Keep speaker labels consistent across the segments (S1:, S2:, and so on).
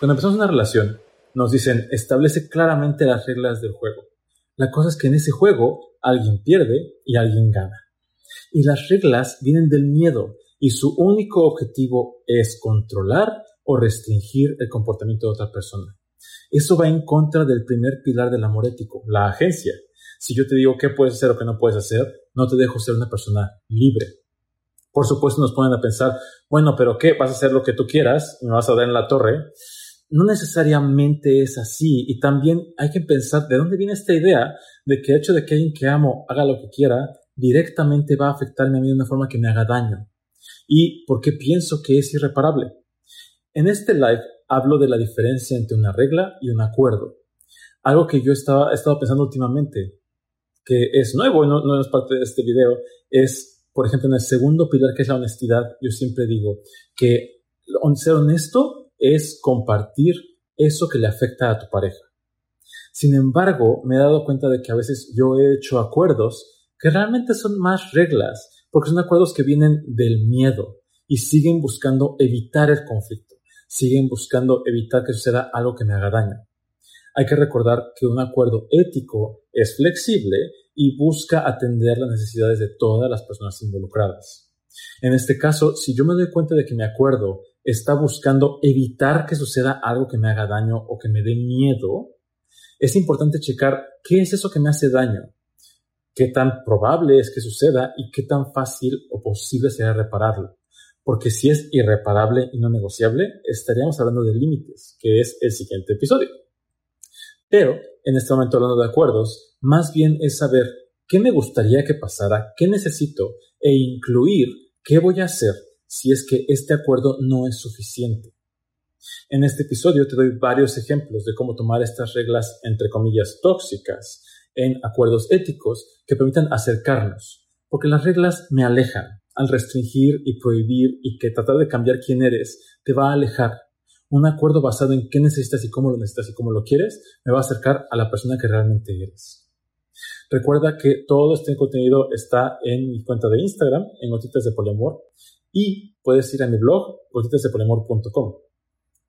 S1: Cuando empezamos una relación, nos dicen, establece claramente las reglas del juego. La cosa es que en ese juego alguien pierde y alguien gana. Y las reglas vienen del miedo y su único objetivo es controlar o restringir el comportamiento de otra persona. Eso va en contra del primer pilar del amor ético, la agencia. Si yo te digo qué puedes hacer o qué no puedes hacer, no te dejo ser una persona libre. Por supuesto nos ponen a pensar, bueno, pero ¿qué? ¿Vas a hacer lo que tú quieras? ¿Me vas a dar en la torre? No necesariamente es así y también hay que pensar de dónde viene esta idea de que el hecho de que alguien que amo haga lo que quiera directamente va a afectarme a mí de una forma que me haga daño. ¿Y por qué pienso que es irreparable? En este live hablo de la diferencia entre una regla y un acuerdo. Algo que yo estaba, he estado pensando últimamente, que es nuevo, no, no es parte de este video, es, por ejemplo, en el segundo pilar que es la honestidad, yo siempre digo que ser honesto es compartir eso que le afecta a tu pareja. Sin embargo, me he dado cuenta de que a veces yo he hecho acuerdos que realmente son más reglas, porque son acuerdos que vienen del miedo y siguen buscando evitar el conflicto, siguen buscando evitar que suceda algo que me haga daño. Hay que recordar que un acuerdo ético es flexible y busca atender las necesidades de todas las personas involucradas. En este caso, si yo me doy cuenta de que mi acuerdo está buscando evitar que suceda algo que me haga daño o que me dé miedo, es importante checar qué es eso que me hace daño, qué tan probable es que suceda y qué tan fácil o posible será repararlo. Porque si es irreparable y no negociable, estaríamos hablando de límites, que es el siguiente episodio. Pero, en este momento hablando de acuerdos, más bien es saber qué me gustaría que pasara, qué necesito e incluir qué voy a hacer si es que este acuerdo no es suficiente. En este episodio te doy varios ejemplos de cómo tomar estas reglas, entre comillas, tóxicas en acuerdos éticos que permitan acercarnos, porque las reglas me alejan. Al restringir y prohibir y que tratar de cambiar quién eres te va a alejar un acuerdo basado en qué necesitas y cómo lo necesitas y cómo lo quieres, me va a acercar a la persona que realmente eres. Recuerda que todo este contenido está en mi cuenta de Instagram, en Gotitas de Poliamor, y puedes ir a mi blog, gotitasdepoliamor.com.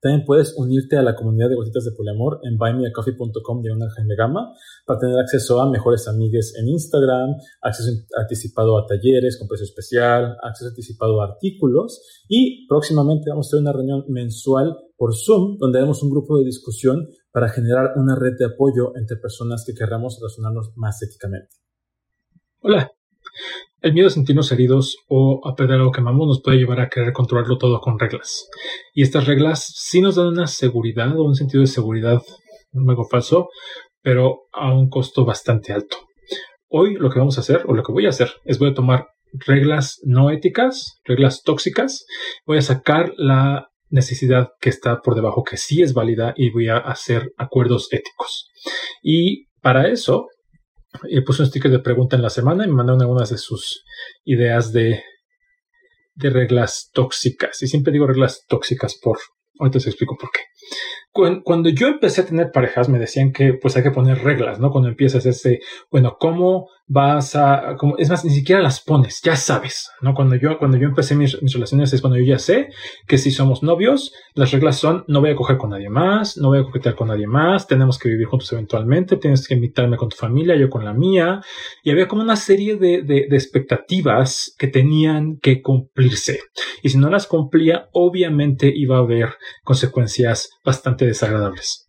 S1: También puedes unirte a la comunidad de gotitas de poliamor en buymeacoffee.com de una Jaime Gama para tener acceso a mejores amigues en Instagram, acceso anticipado a talleres con precio especial, acceso anticipado a artículos y próximamente vamos a tener una reunión mensual por Zoom donde haremos un grupo de discusión para generar una red de apoyo entre personas que querramos relacionarnos más éticamente.
S2: Hola, el miedo a sentirnos heridos o a perder algo que amamos nos puede llevar a querer controlarlo todo con reglas. Y estas reglas sí nos dan una seguridad o un sentido de seguridad, luego falso, pero a un costo bastante alto. Hoy lo que vamos a hacer, o lo que voy a hacer, es voy a tomar reglas no éticas, reglas tóxicas, voy a sacar la necesidad que está por debajo, que sí es válida, y voy a hacer acuerdos éticos. Y para eso y puse un sticker de pregunta en la semana y me mandaron algunas de sus ideas de, de reglas tóxicas. Y siempre digo reglas tóxicas por, ahorita os explico por qué. Cuando yo empecé a tener parejas, me decían que pues hay que poner reglas, ¿no? Cuando empiezas ese, bueno, ¿cómo vas a, cómo, es más, ni siquiera las pones, ya sabes, ¿no? Cuando yo, cuando yo empecé mis, relaciones es cuando yo ya sé que si somos novios, las reglas son, no voy a coger con nadie más, no voy a coquetear con nadie más, tenemos que vivir juntos eventualmente, tienes que invitarme con tu familia, yo con la mía, y había como una serie de, de expectativas que tenían que cumplirse. Y si no las cumplía, obviamente iba a haber consecuencias bastante desagradables.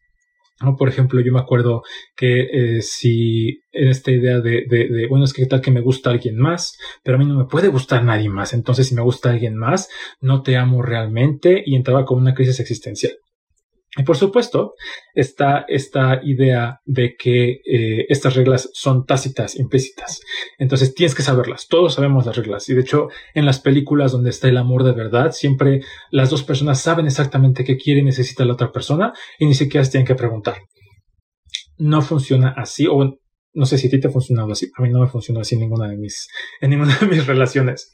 S2: Por ejemplo, yo me acuerdo que eh, si en esta idea de, de, bueno, es que tal que me gusta alguien más, pero a mí no me puede gustar nadie más. Entonces, si me gusta alguien más, no te amo realmente y entraba con una crisis existencial. Y por supuesto, está esta idea de que eh, estas reglas son tácitas, implícitas. Entonces tienes que saberlas. Todos sabemos las reglas. Y de hecho, en las películas donde está el amor de verdad, siempre las dos personas saben exactamente qué quiere y necesita la otra persona y ni siquiera tienen que preguntar. No funciona así, o no sé si a ti te ha funcionado así. A mí no me funcionó así en ninguna de mis, en ninguna de mis relaciones.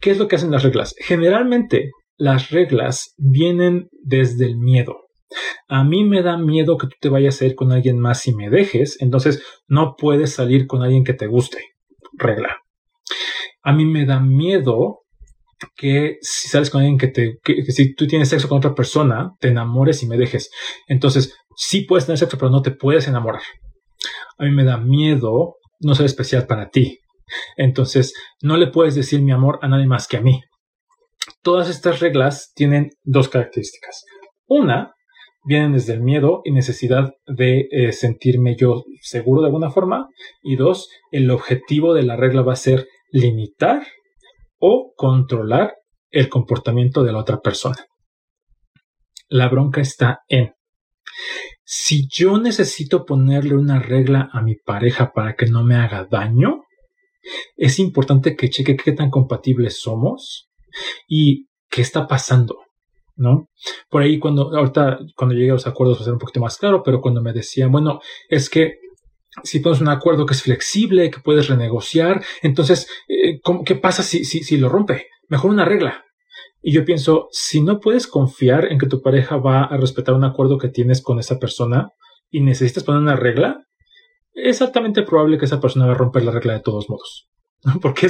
S2: ¿Qué es lo que hacen las reglas? Generalmente las reglas vienen desde el miedo. A mí me da miedo que tú te vayas a ir con alguien más y me dejes, entonces no puedes salir con alguien que te guste. Regla. A mí me da miedo que si sales con alguien que te, que, si tú tienes sexo con otra persona, te enamores y me dejes. Entonces, sí puedes tener sexo, pero no te puedes enamorar. A mí me da miedo no ser especial para ti. Entonces, no le puedes decir mi amor a nadie más que a mí. Todas estas reglas tienen dos características. Una, vienen desde el miedo y necesidad de eh, sentirme yo seguro de alguna forma. Y dos, el objetivo de la regla va a ser limitar o controlar el comportamiento de la otra persona. La bronca está en, si yo necesito ponerle una regla a mi pareja para que no me haga daño, es importante que cheque qué tan compatibles somos y qué está pasando. ¿no? Por ahí cuando, ahorita cuando llegué a los acuerdos va a ser un poquito más claro, pero cuando me decían, bueno, es que si pones un acuerdo que es flexible, que puedes renegociar, entonces, eh, ¿qué pasa si, si, si lo rompe? Mejor una regla. Y yo pienso, si no puedes confiar en que tu pareja va a respetar un acuerdo que tienes con esa persona y necesitas poner una regla, es altamente probable que esa persona va a romper la regla de todos modos. Porque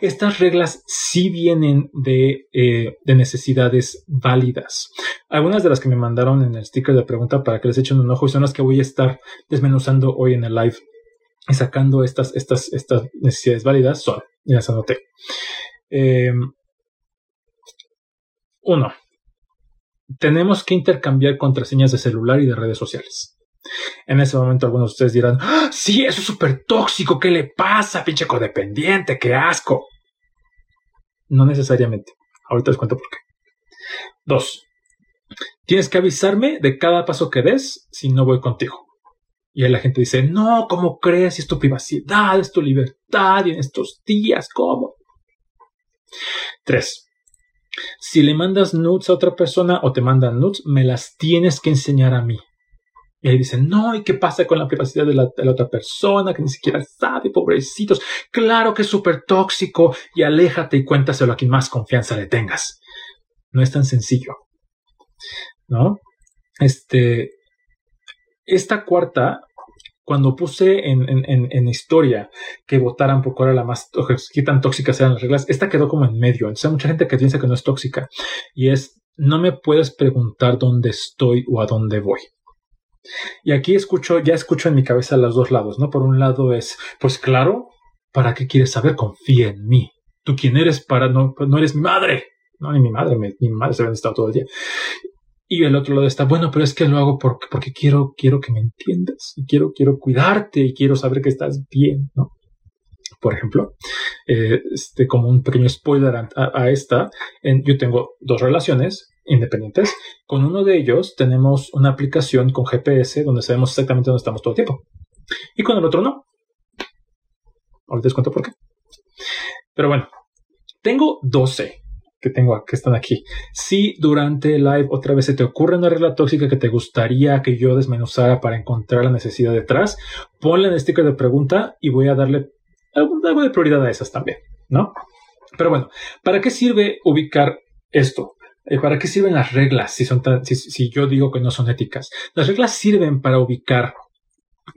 S2: estas reglas sí vienen de, eh, de, necesidades válidas. Algunas de las que me mandaron en el sticker de pregunta para que les echen un ojo y son las que voy a estar desmenuzando hoy en el live y sacando estas, estas, estas necesidades válidas son, y las anoté. Em, uno, tenemos que intercambiar contraseñas de celular y de redes sociales. En ese momento algunos de ustedes dirán, ¡Ah, sí, eso es súper tóxico, ¿qué le pasa, pinche codependiente? ¡Qué asco! No necesariamente. Ahorita les cuento por qué. Dos, tienes que avisarme de cada paso que des si no voy contigo. Y ahí la gente dice, no, ¿cómo crees? Es tu privacidad, es tu libertad y en estos días, ¿cómo? Tres, si le mandas nudes a otra persona o te mandan nudes, me las tienes que enseñar a mí. Y ahí dicen, no, ¿y qué pasa con la privacidad de la, otra persona que ni siquiera sabe, pobrecitos? Claro que es súper tóxico y aléjate y cuéntaselo a quien más confianza le tengas. No es tan sencillo. ¿No? Este, esta cuarta, cuando puse en, en, en, historia que votaran por cuál era la más, qué tan tóxicas eran las reglas, esta quedó como en medio. Entonces hay mucha gente que piensa que no es tóxica y es, no me puedes preguntar dónde estoy o a dónde voy. Y aquí escucho, ya escucho en mi cabeza los dos lados, ¿no? Por un lado es, pues claro, ¿para qué quieres saber? Confía en mí. Tú quién eres para, no, no eres mi madre. No, ni mi madre, mi, madre se había estado todo el día. Y el otro lado está, bueno, pero es que lo hago porque, porque quiero, quiero que me entiendas y quiero, quiero cuidarte y quiero saber que estás bien, ¿no? Por ejemplo, eh, este, como un pequeño spoiler a, esta, en, yo tengo dos relaciones, independientes. Con uno de ellos tenemos una aplicación con GPS donde sabemos exactamente dónde estamos todo el tiempo. Y con el otro no. Ahorita les cuento por qué. Pero bueno, tengo 12 que tengo que están aquí. Si durante el live otra vez se te ocurre una regla tóxica que te gustaría que yo desmenuzara para encontrar la necesidad detrás, ponle en el sticker de pregunta y voy a darle algo de prioridad a esas también, ¿no? Pero bueno, ¿para qué sirve ubicar esto? Eh, ¿Para qué sirven las reglas si, son si, yo digo que no son éticas? Las reglas sirven para ubicar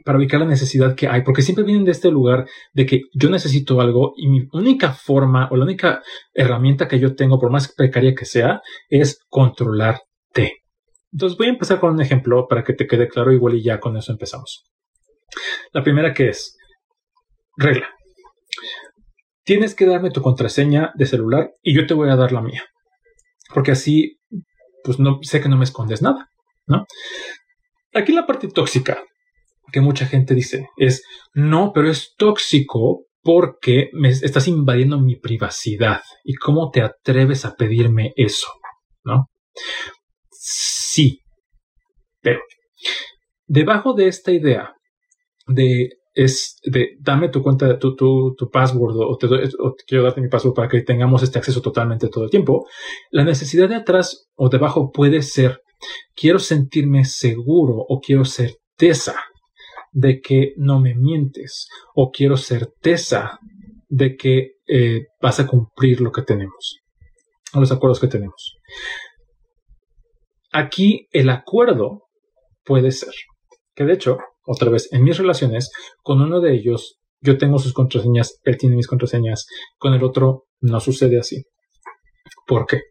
S2: para ubicar la necesidad que hay, porque siempre vienen de este lugar de que yo necesito algo y mi única forma o la única herramienta que yo tengo, por más precaria que sea, es controlarte. Entonces voy a empezar con un ejemplo para que te quede claro, igual y ya con eso empezamos. La primera que es regla. Tienes que darme tu contraseña de celular y yo te voy a dar la mía porque así, pues no sé que no me escondes nada, ¿no? Aquí la parte tóxica que mucha gente dice es, no, pero es tóxico porque me estás invadiendo mi privacidad. ¿Y cómo te atreves a pedirme eso? ¿No? Sí, pero debajo de esta idea de es de dame tu cuenta, tu, tu, tu password o te, quiero darte mi password para que tengamos este acceso totalmente todo el tiempo. La necesidad de atrás o debajo puede ser quiero sentirme seguro o quiero certeza de que no me mientes o quiero certeza de que eh, vas a cumplir lo que tenemos, los acuerdos que tenemos. Aquí el acuerdo puede ser que de hecho otra vez, en mis relaciones, con uno de ellos, yo tengo sus contraseñas, él tiene mis contraseñas, con el otro no sucede así. ¿Por qué?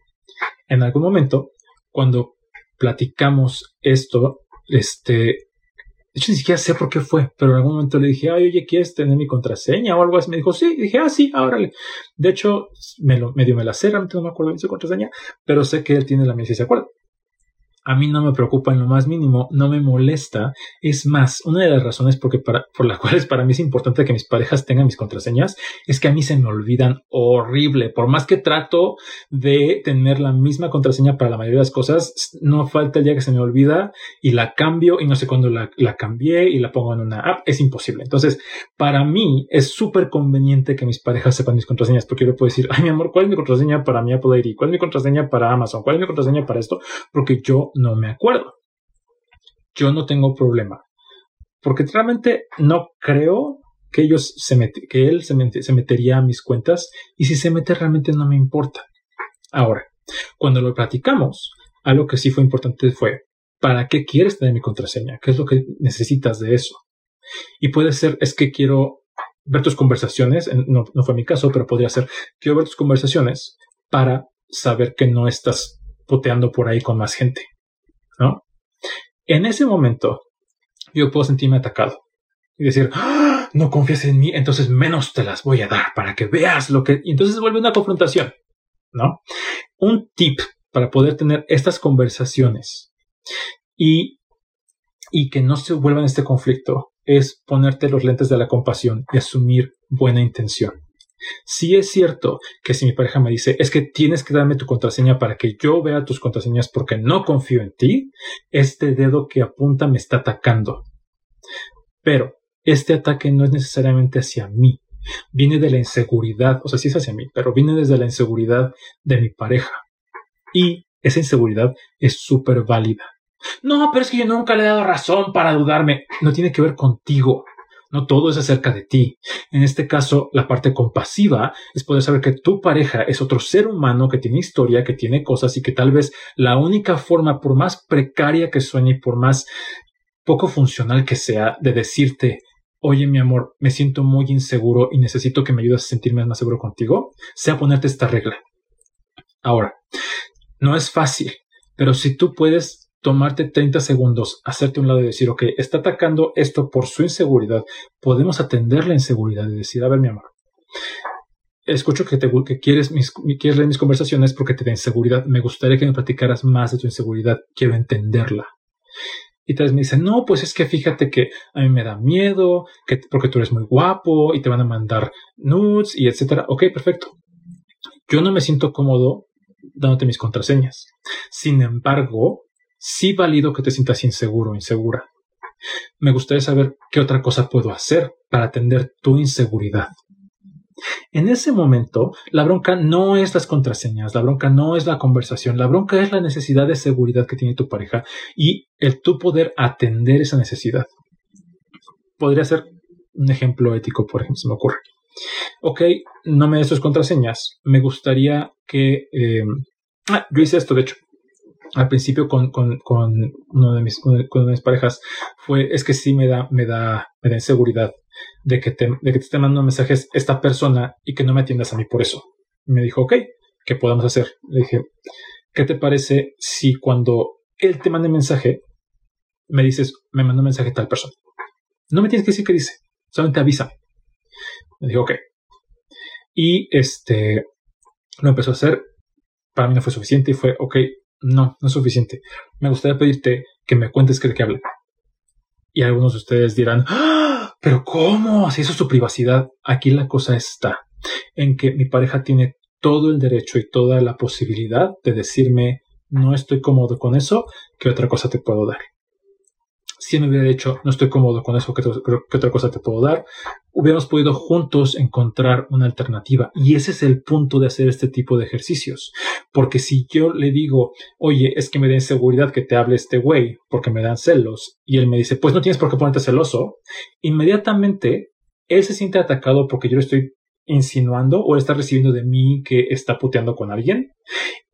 S2: En algún momento, cuando platicamos esto, este, de hecho, ni siquiera sé por qué fue, pero en algún momento le dije, ay, oye, ¿quieres tener mi contraseña o algo así? Me dijo, sí. Y dije, ah, sí, órale. De hecho, me lo, medio me la sé, realmente no me acuerdo de su contraseña, pero sé que él tiene la mía, si se acuerda a mí no me preocupa en lo más mínimo, no me molesta. Es más, una de las razones por las cuales para mí es importante que mis parejas tengan mis contraseñas es que a mí se me olvidan horrible. Por más que trato de tener la misma contraseña para la mayoría de las cosas, no falta el día que se me olvida y la cambio y no sé cuándo la, la cambié y la pongo en una app. Es imposible. Entonces, para mí es súper conveniente que mis parejas sepan mis contraseñas porque yo le puedo decir, ay, mi amor, ¿cuál es mi contraseña para mi Apple ID? ¿Cuál es mi contraseña para Amazon? ¿Cuál es mi contraseña para esto? Porque yo no me acuerdo. Yo no tengo problema. Porque realmente no creo que ellos se que él se, se metería a mis cuentas y si se mete realmente no me importa. Ahora, cuando lo platicamos, algo que sí fue importante fue, ¿para qué quieres tener mi contraseña? ¿Qué es lo que necesitas de eso? Y puede ser, es que quiero ver tus conversaciones, no, no fue mi caso, pero podría ser, quiero ver tus conversaciones para saber que no estás poteando por ahí con más gente. ¿No? En ese momento, yo puedo sentirme atacado y decir, ¡Ah! no confías en mí, entonces menos te las voy a dar para que veas lo que... Y entonces vuelve una confrontación, ¿no? Un tip para poder tener estas conversaciones y, y que no se vuelvan este conflicto es ponerte los lentes de la compasión y asumir buena intención. Si es cierto que si mi pareja me dice, es que tienes que darme tu contraseña para que yo vea tus contraseñas porque no confío en ti, este dedo que apunta me está atacando. Pero este ataque no es necesariamente hacia mí, viene de la inseguridad, o sea, sí es hacia mí, pero viene desde la inseguridad de mi pareja. Y esa inseguridad es súper válida. No, pero es que yo nunca le he dado razón para dudarme. No tiene que ver contigo. No todo es acerca de ti. En este caso, la parte compasiva es poder saber que tu pareja es otro ser humano que tiene historia, que tiene cosas y que tal vez la única forma, por más precaria que suene y por más poco funcional que sea, de decirte, oye mi amor, me siento muy inseguro y necesito que me ayudes a sentirme más seguro contigo, sea ponerte esta regla. Ahora, no es fácil, pero si tú puedes tomarte 30 segundos, hacerte un lado y decir, ok, está atacando esto por su inseguridad, podemos atender la inseguridad y decir, a ver, mi amor, escucho que, te, que quieres, quieres leer mis conversaciones porque te da inseguridad, me gustaría que me platicaras más de tu inseguridad, quiero entenderla. Y tal vez me dicen, no, pues es que fíjate que a mí me da miedo, que, porque tú eres muy guapo y te van a mandar nudes y etcétera. Ok, perfecto. Yo no me siento cómodo dándote mis contraseñas. Sin embargo, sí valido que te sientas inseguro o insegura. Me gustaría saber qué otra cosa puedo hacer para atender tu inseguridad. En ese momento, la bronca no es las contraseñas, la bronca no es la conversación, la bronca es la necesidad de seguridad que tiene tu pareja y el tú poder atender esa necesidad. Podría ser un ejemplo ético, por ejemplo, se me ocurre. Ok, no me des tus contraseñas, me gustaría que... Eh, ah, yo hice esto, de hecho al principio con, con, con uno de mis, con mis parejas fue, es que sí me da, me da, me da inseguridad de que te, de que te esté mandando mensajes esta persona y que no me atiendas a mí por eso. me dijo, ok, ¿qué podemos hacer? Le dije, ¿qué te parece si cuando él te mande mensaje, me dices, me mandó un mensaje tal persona? No me tienes que decir qué dice, solamente avísame. Me dijo, ok. Y este, lo empezó a hacer. Para mí no fue suficiente y fue, ok, no, no es suficiente. Me gustaría pedirte que me cuentes qué de qué habla. Y algunos de ustedes dirán, ¡Ah! pero ¿cómo? Si eso es su privacidad. Aquí la cosa está en que mi pareja tiene todo el derecho y toda la posibilidad de decirme, no estoy cómodo con eso, ¿qué otra cosa te puedo dar? Si me hubiera dicho, no estoy cómodo con eso, ¿qué, otra cosa te puedo dar? Hubiéramos podido juntos encontrar una alternativa. Y ese es el punto de hacer este tipo de ejercicios. Porque si yo le digo, oye, es que me da inseguridad que te hable este güey porque me dan celos, y él me dice, pues no tienes por qué ponerte celoso, inmediatamente él se siente atacado porque yo le estoy insinuando o está recibiendo de mí que está puteando con alguien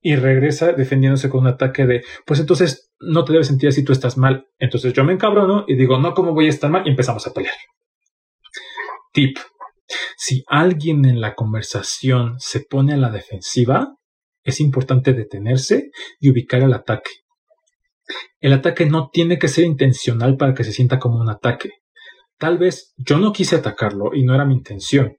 S2: y regresa defendiéndose con un ataque de, pues entonces no te debes sentir así, tú estás mal. Entonces yo me encabrono y digo, no, ¿cómo voy a estar mal? Y empezamos a pelear. Tip. Si alguien en la conversación se pone a la defensiva, es importante detenerse y ubicar el ataque. El ataque no tiene que ser intencional para que se sienta como un ataque. Tal vez yo no quise atacarlo y no era mi intención.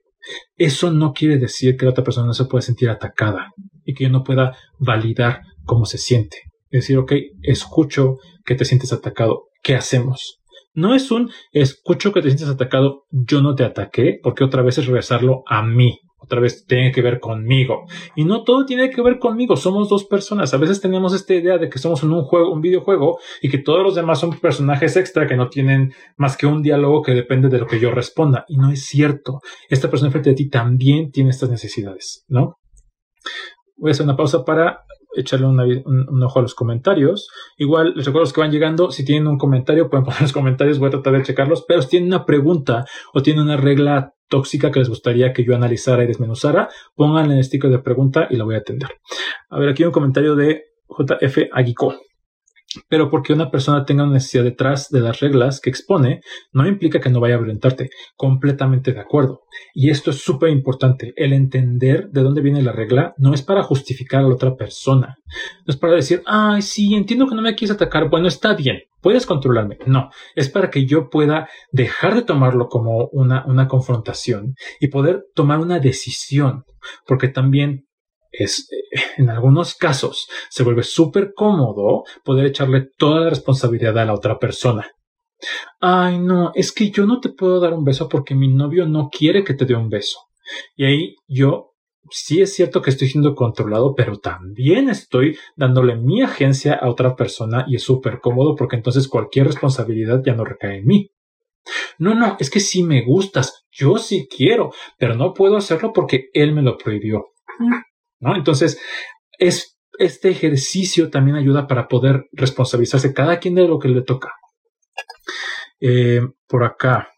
S2: Eso no quiere decir que la otra persona no se pueda sentir atacada y que yo no pueda validar cómo se siente. Es decir, ok, escucho que te sientes atacado. ¿Qué hacemos? No es un escucho que te sientes atacado, yo no te ataqué, porque otra vez es regresarlo a mí otra vez tiene que ver conmigo. Y no todo tiene que ver conmigo, somos dos personas. A veces tenemos esta idea de que somos en un juego, un videojuego, y que todos los demás son personajes extra que no tienen más que un diálogo que depende de lo que yo responda. Y no es cierto. Esta persona frente a ti también tiene estas necesidades, ¿no? Voy a hacer una pausa para echarle un, ojo a los comentarios. Igual les recuerdo los que van llegando, si tienen un comentario pueden poner los comentarios, voy a tratar de checarlos, pero si tienen una pregunta o tienen una regla tóxica que les gustaría que yo analizara y desmenuzara, pónganle en el sticker de pregunta y la voy a atender. A ver, aquí un comentario de JF Aguico. Pero porque una persona tenga una necesidad detrás de las reglas que expone, no implica que no vaya a violentarte. Completamente de acuerdo. Y esto es súper importante. El entender de dónde viene la regla no es para justificar a la otra persona. No es para decir, ay, sí, entiendo que no me quieres atacar. Bueno, está bien. Puedes controlarme. No. Es para que yo pueda dejar de tomarlo como una, una confrontación y poder tomar una decisión. Porque también es, en algunos casos se vuelve súper cómodo poder echarle toda la responsabilidad a la otra persona. Ay, no, es que yo no te puedo dar un beso porque mi novio no quiere que te dé un beso. Y ahí yo sí es cierto que estoy siendo controlado, pero también estoy dándole mi agencia a otra persona y es súper cómodo porque entonces cualquier responsabilidad ya no recae en mí. No, no, es que sí me gustas, yo sí quiero, pero no puedo hacerlo porque él me lo prohibió. ¿No? Entonces, es, este ejercicio también ayuda para poder responsabilizarse cada quien de lo que le toca. Eh, por acá.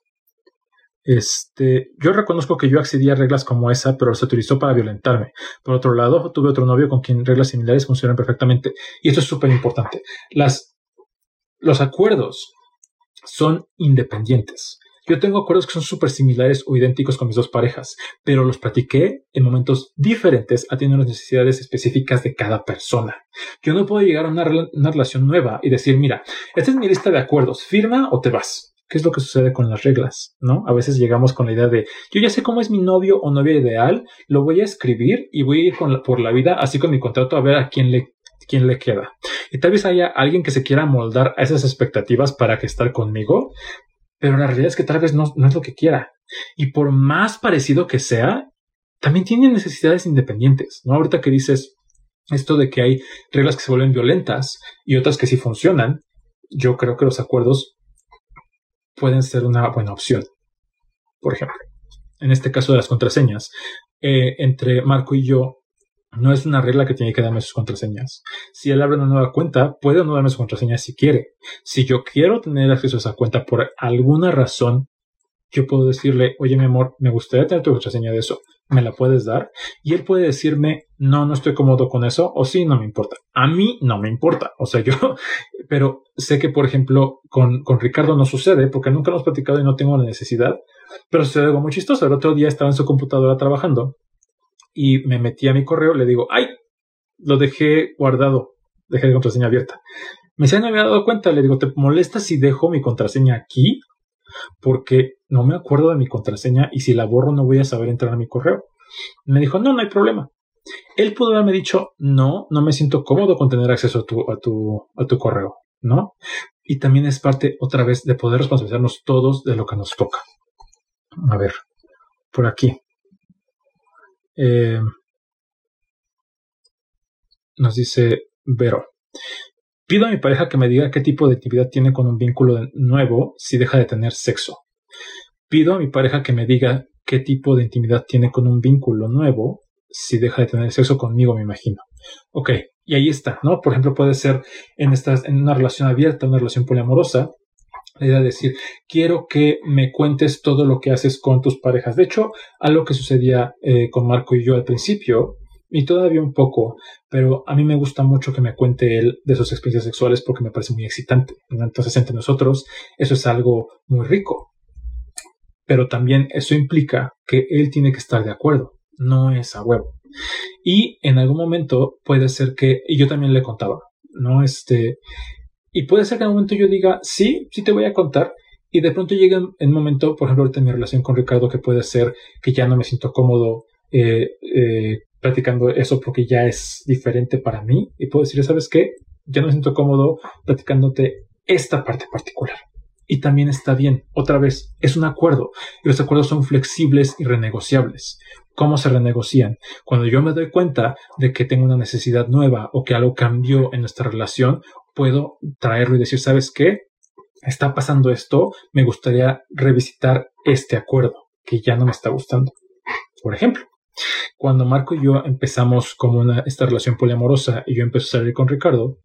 S2: Este, yo reconozco que yo accedí a reglas como esa, pero se utilizó para violentarme. Por otro lado, tuve otro novio con quien reglas similares funcionan perfectamente. Y esto es súper importante. Los acuerdos son independientes. Yo tengo acuerdos que son súper similares o idénticos con mis dos parejas, pero los practiqué en momentos diferentes atendiendo las necesidades específicas de cada persona. Yo no puedo llegar a una, una relación nueva y decir, mira, esta es mi lista de acuerdos, firma o te vas. ¿Qué es lo que sucede con las reglas? ¿No? A veces llegamos con la idea de yo ya sé cómo es mi novio o novia ideal, lo voy a escribir y voy a ir por la vida así con mi contrato a ver a quién le, quién le queda. Y tal vez haya alguien que se quiera moldar a esas expectativas para que estar conmigo, pero la realidad es que tal vez no, es lo que quiera. Y por más parecido que sea, también tiene necesidades independientes, ¿no? Ahorita que dices esto de que hay reglas que se vuelven violentas y otras que sí funcionan, yo creo que los acuerdos pueden ser una buena opción. Por ejemplo, en este caso de las contraseñas, eh, entre Marco y yo no es una regla que tiene que darme sus contraseñas. Si él abre una nueva cuenta, puede no darme sus contraseñas si quiere. Si yo quiero tener acceso a esa cuenta por alguna razón, yo puedo decirle, oye mi amor, me gustaría tener tu contraseña de eso, ¿me la puedes dar? Y él puede decirme, no, no estoy cómodo con eso, o sí, no me importa. A mí no me importa, o sea, yo, pero sé que, por ejemplo, con, con Ricardo no sucede, porque nunca hemos platicado y no tengo la necesidad, pero sucede algo muy chistoso. El otro día estaba en su computadora trabajando y me metí a mi correo, le digo, ay, lo dejé guardado, dejé la contraseña abierta. Me decía, no me había dado cuenta, le digo, ¿te molesta si dejo mi contraseña aquí? Porque no me acuerdo de mi contraseña y si la borro no voy a saber entrar a mi correo. Me dijo, no, no hay problema. Él pudo haberme dicho, no, no me siento cómodo con tener acceso a tu, a tu, a tu correo, ¿no? Y también es parte, otra vez, de poder responsabilizarnos todos de lo que nos toca. A ver, por aquí. Eh, nos dice Vero. Pido a mi pareja que me diga qué tipo de actividad tiene con un vínculo nuevo si deja de tener sexo. Pido a mi pareja que me diga qué tipo de intimidad tiene con un vínculo nuevo si deja de tener sexo conmigo, me imagino. Ok, y ahí está, ¿no? Por ejemplo, puede ser en, en una relación abierta, una relación poliamorosa, de decir, quiero que me cuentes todo lo que haces con tus parejas. De hecho, algo que sucedía eh, con Marco y yo al principio, y todavía un poco, pero a mí me gusta mucho que me cuente él de sus experiencias sexuales porque me parece muy excitante. Entonces, entre nosotros, eso es algo muy rico. Pero también eso implica que él tiene que estar de acuerdo. No es a huevo. Y en algún momento puede ser que, y yo también le contaba, ¿no? Este, y puede ser que en algún momento yo diga, sí, sí te voy a contar, y de pronto llega un momento, por ejemplo, ahorita en mi relación con Ricardo, que puede ser que ya no me siento cómodo eh, eh, platicando eso porque ya es diferente para mí, y puedo decir, ¿sabes qué? Ya no me siento cómodo platicándote esta parte particular. Y también está bien. Otra vez, es un acuerdo. Y los acuerdos son flexibles y renegociables. ¿Cómo se renegocian? Cuando yo me doy cuenta de que tengo una necesidad nueva o que algo cambió en nuestra relación, puedo traerlo y decir, ¿sabes qué? Está pasando esto, me gustaría revisitar este acuerdo que ya no me está gustando. Por ejemplo, cuando Marco y yo empezamos como esta relación poliamorosa y yo empecé a salir con Ricardo,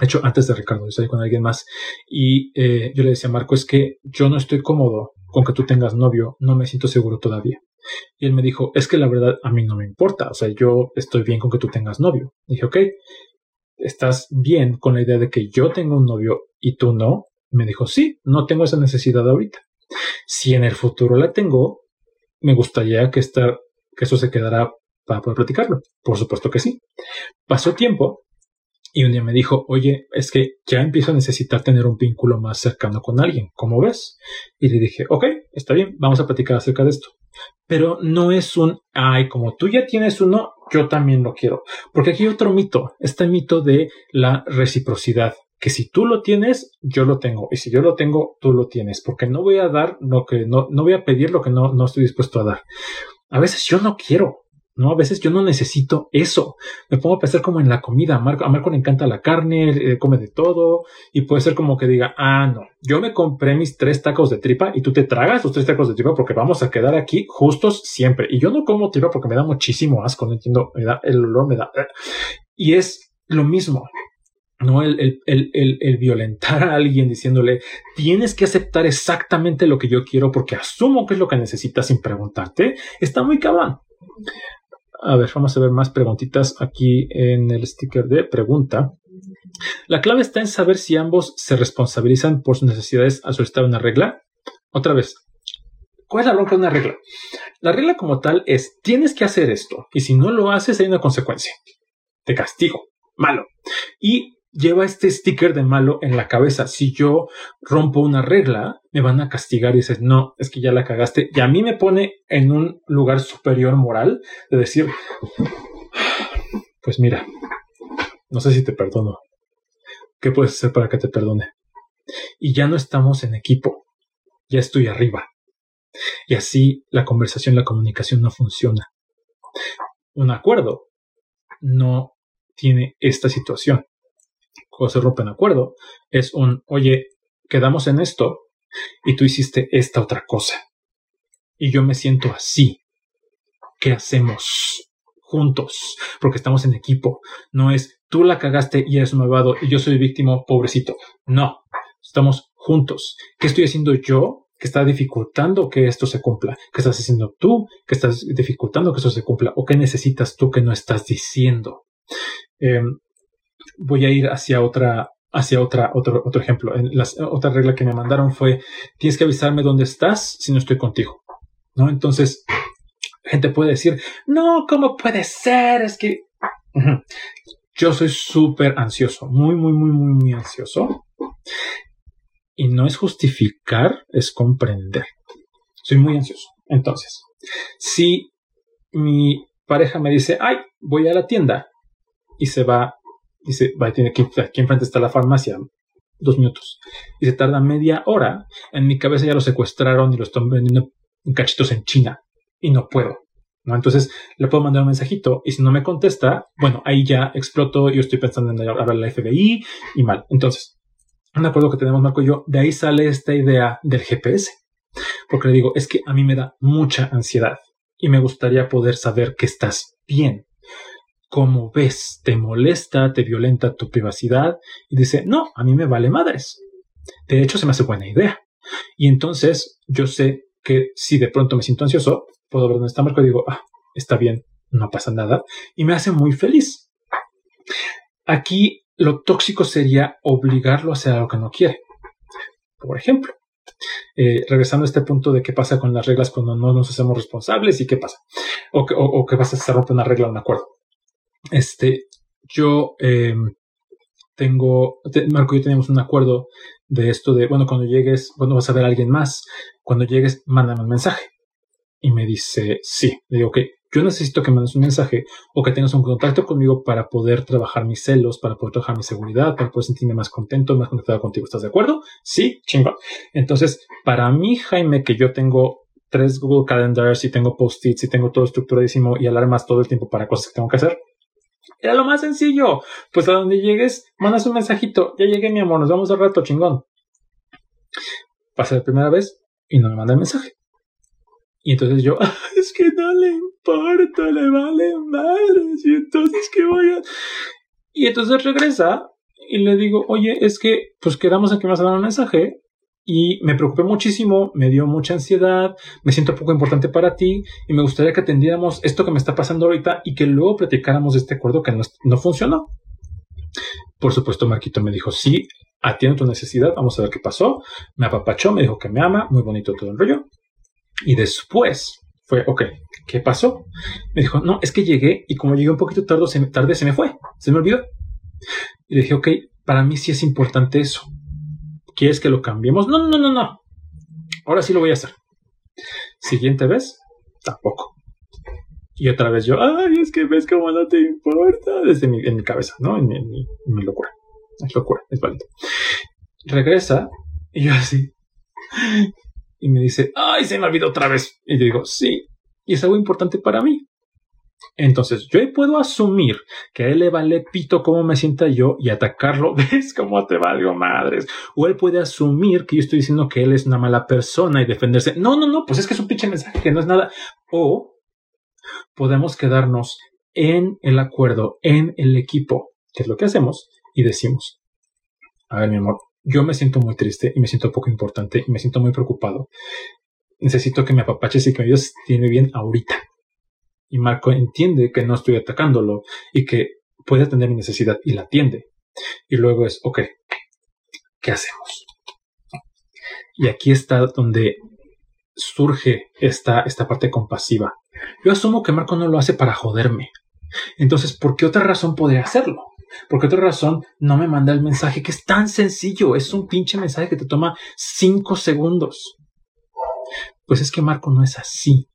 S2: de hecho, antes de Ricardo, yo salí con alguien más y eh, yo le decía a Marco, es que yo no estoy cómodo con que tú tengas novio, no me siento seguro todavía. Y él me dijo, es que la verdad a mí no me importa, o sea, yo estoy bien con que tú tengas novio. dije, ok, ¿estás bien con la idea de que yo tengo un novio y tú no? me dijo, sí, no tengo esa necesidad ahorita. Si en el futuro la tengo, me gustaría que, esta, que eso se quedara para poder platicarlo. Por supuesto que sí. Pasó tiempo y un día me dijo, oye, es que ya empiezo a necesitar tener un vínculo más cercano con alguien, ¿cómo ves? Y le dije, ok, está bien, vamos a platicar acerca de esto. Pero no es un, ay, como tú ya tienes uno, yo también lo quiero. Porque aquí hay otro mito, este mito de la reciprocidad, que si tú lo tienes, yo lo tengo. Y si yo lo tengo, tú lo tienes. Porque no voy a dar lo que no, no voy a pedir lo que no, no estoy dispuesto a dar. A veces yo no quiero. ¿No? A veces yo no necesito eso. Me pongo a pensar como en la comida. A Marco, a Marco le encanta la carne, eh, come de todo y puede ser como que diga, ah, no, yo me compré mis tres tacos de tripa y tú te tragas los tres tacos de tripa porque vamos a quedar aquí justos siempre. Y yo no como tripa porque me da muchísimo asco, no entiendo, me da, el olor me da. Eh. Y es lo mismo. No el, el, el, el, violentar a alguien diciéndole tienes que aceptar exactamente lo que yo quiero porque asumo que es lo que necesitas sin preguntarte, está muy cabrón. A ver, vamos a ver más preguntitas aquí en el sticker de pregunta. La clave está en saber si ambos se responsabilizan por sus necesidades al solicitar una regla. Otra vez, ¿cuál es la bronca de una regla? La regla como tal es tienes que hacer esto y si no lo haces hay una consecuencia. Te castigo. Malo. Y lleva este sticker de malo en la cabeza. Si yo rompo una regla, me van a castigar y dices, no, es que ya la cagaste. Y a mí me pone en un lugar superior moral de decir, pues mira, no sé si te perdono. ¿Qué puedes hacer para que te perdone? Y ya no estamos en equipo. Ya estoy arriba. Y así la conversación, la comunicación no funciona. Un acuerdo no tiene esta situación cuando se rompe un acuerdo, es un, oye, quedamos en esto y tú hiciste esta otra cosa. Y yo me siento así. ¿Qué hacemos? Juntos, porque estamos en equipo. No es tú la cagaste y eres un malvado y yo soy víctima, pobrecito. No, estamos juntos. ¿Qué estoy haciendo yo que está dificultando que esto se cumpla? ¿Qué estás haciendo tú que estás dificultando que esto se cumpla? ¿O qué necesitas tú que no estás diciendo? Em, voy a ir hacia otra, hacia otra, otro, otro ejemplo. En otra regla que me mandaron fue, tienes que avisarme dónde estás si no estoy contigo. ¿No? Entonces, gente puede decir, no, ¿cómo puede ser? Es que yo soy súper ansioso, muy, muy, muy, muy, muy ansioso. Y no es justificar, es comprender. Soy muy ansioso. Entonces, si mi pareja me dice, ay, voy a la tienda y se va Dice, va, tiene que, aquí enfrente está la farmacia, dos minutos. Y se tarda media hora. En mi cabeza ya lo secuestraron y lo están vendiendo en cachitos en China. Y no puedo. ¿no? Entonces le puedo mandar un mensajito y si no me contesta, bueno, ahí ya exploto. Yo estoy pensando en hablar a la FBI y mal. Entonces, un acuerdo que tenemos Marco y yo, de ahí sale esta idea del GPS. Porque le digo, es que a mí me da mucha ansiedad y me gustaría poder saber que estás bien. ¿Cómo ves? ¿Te molesta? ¿Te violenta tu privacidad? Y dice, no, a mí me vale madres. De hecho, se me hace buena idea. Y entonces yo sé que si de pronto me siento ansioso, puedo ver dónde está Marco y digo, ah, está bien, no pasa nada. Y me hace muy feliz. Aquí lo tóxico sería obligarlo a hacer algo que no quiere. Por ejemplo, Eh, regresando a este punto de qué pasa con las reglas cuando no nos hacemos responsables y qué pasa. O, o, qué pasa si se rompe una regla o un acuerdo. Este, yo em, tengo, Marco y yo teníamos un acuerdo de esto de, bueno, cuando llegues, cuando vas a ver a alguien más, cuando llegues, mándame un mensaje. Y me dice, sí. Le digo, ok, yo necesito que mandes un mensaje o que tengas un contacto conmigo para poder trabajar mis celos, para poder trabajar mi seguridad, para poder sentirme más contento, más conectado contigo. ¿Estás de acuerdo? Sí, chingón. Entonces, para mí, Jaime, que yo tengo tres Google Calendars y tengo post-its y tengo todo estructuradísimo y alarmas todo el tiempo para cosas que tengo que hacer, era lo más sencillo. Pues a donde llegues, mandas un mensajito. Ya llegué, mi amor, nos vamos al rato, chingón. Pasa la primera vez y no me manda el mensaje. Y entonces yo, es que no le importa, le vale madres. Y entonces, ¿qué voy a...? Y entonces regresa y le digo, oye, es que, pues quedamos aquí más a dar un mensaje y me preocupé muchísimo, me dio mucha ansiedad, me siento poco importante para ti y me gustaría que atendiéramos esto que me está pasando ahorita y que luego platicáramos de este acuerdo que no, funcionó. Por supuesto, Marquito me dijo, sí, atiendo tu necesidad, vamos a ver qué pasó. Me apapachó, me dijo que me ama, muy bonito todo el rollo. Y después fue, ok, ¿qué pasó? Me dijo, no, es que llegué y como llegué un poquito tarde se me, tarde, se me fue, se me olvidó. Y le dije, ok, para mí sí es importante eso ¿Quieres que lo cambiemos? No, no, no, no. Ahora sí lo voy a hacer. Siguiente vez, tampoco. Y otra vez yo, ay, es que ves cómo no te importa. Desde mi, en mi cabeza, ¿no? En, mi, locura. Es locura, es válido. Regresa y yo así. Y me dice, ay, se me olvidó otra vez. Y yo digo, sí. Y es algo importante para mí. Entonces, yo puedo asumir que a él le vale pito cómo me sienta yo y atacarlo. ¿Ves cómo te valgo madres? O él puede asumir que yo estoy diciendo que él es una mala persona y defenderse. No, no, no, pues es que es un pinche mensaje que no es nada. O podemos quedarnos en el acuerdo, en el equipo, que es lo que hacemos, y decimos, a ver, mi amor, yo me siento muy triste y me siento poco importante y me siento muy preocupado. Necesito que me apapaches y que me ayudes tiene bien ahorita y Marco entiende que no estoy atacándolo y que puede atender mi necesidad y la atiende. Y luego es, ok, ¿qué hacemos? Y aquí está donde surge esta, esta parte compasiva. Yo asumo que Marco no lo hace para joderme. Entonces, ¿por qué otra razón podría hacerlo? ¿Por qué otra razón no me manda el mensaje que es tan sencillo? Es un pinche mensaje que te toma cinco segundos. Pues es que Marco no es así.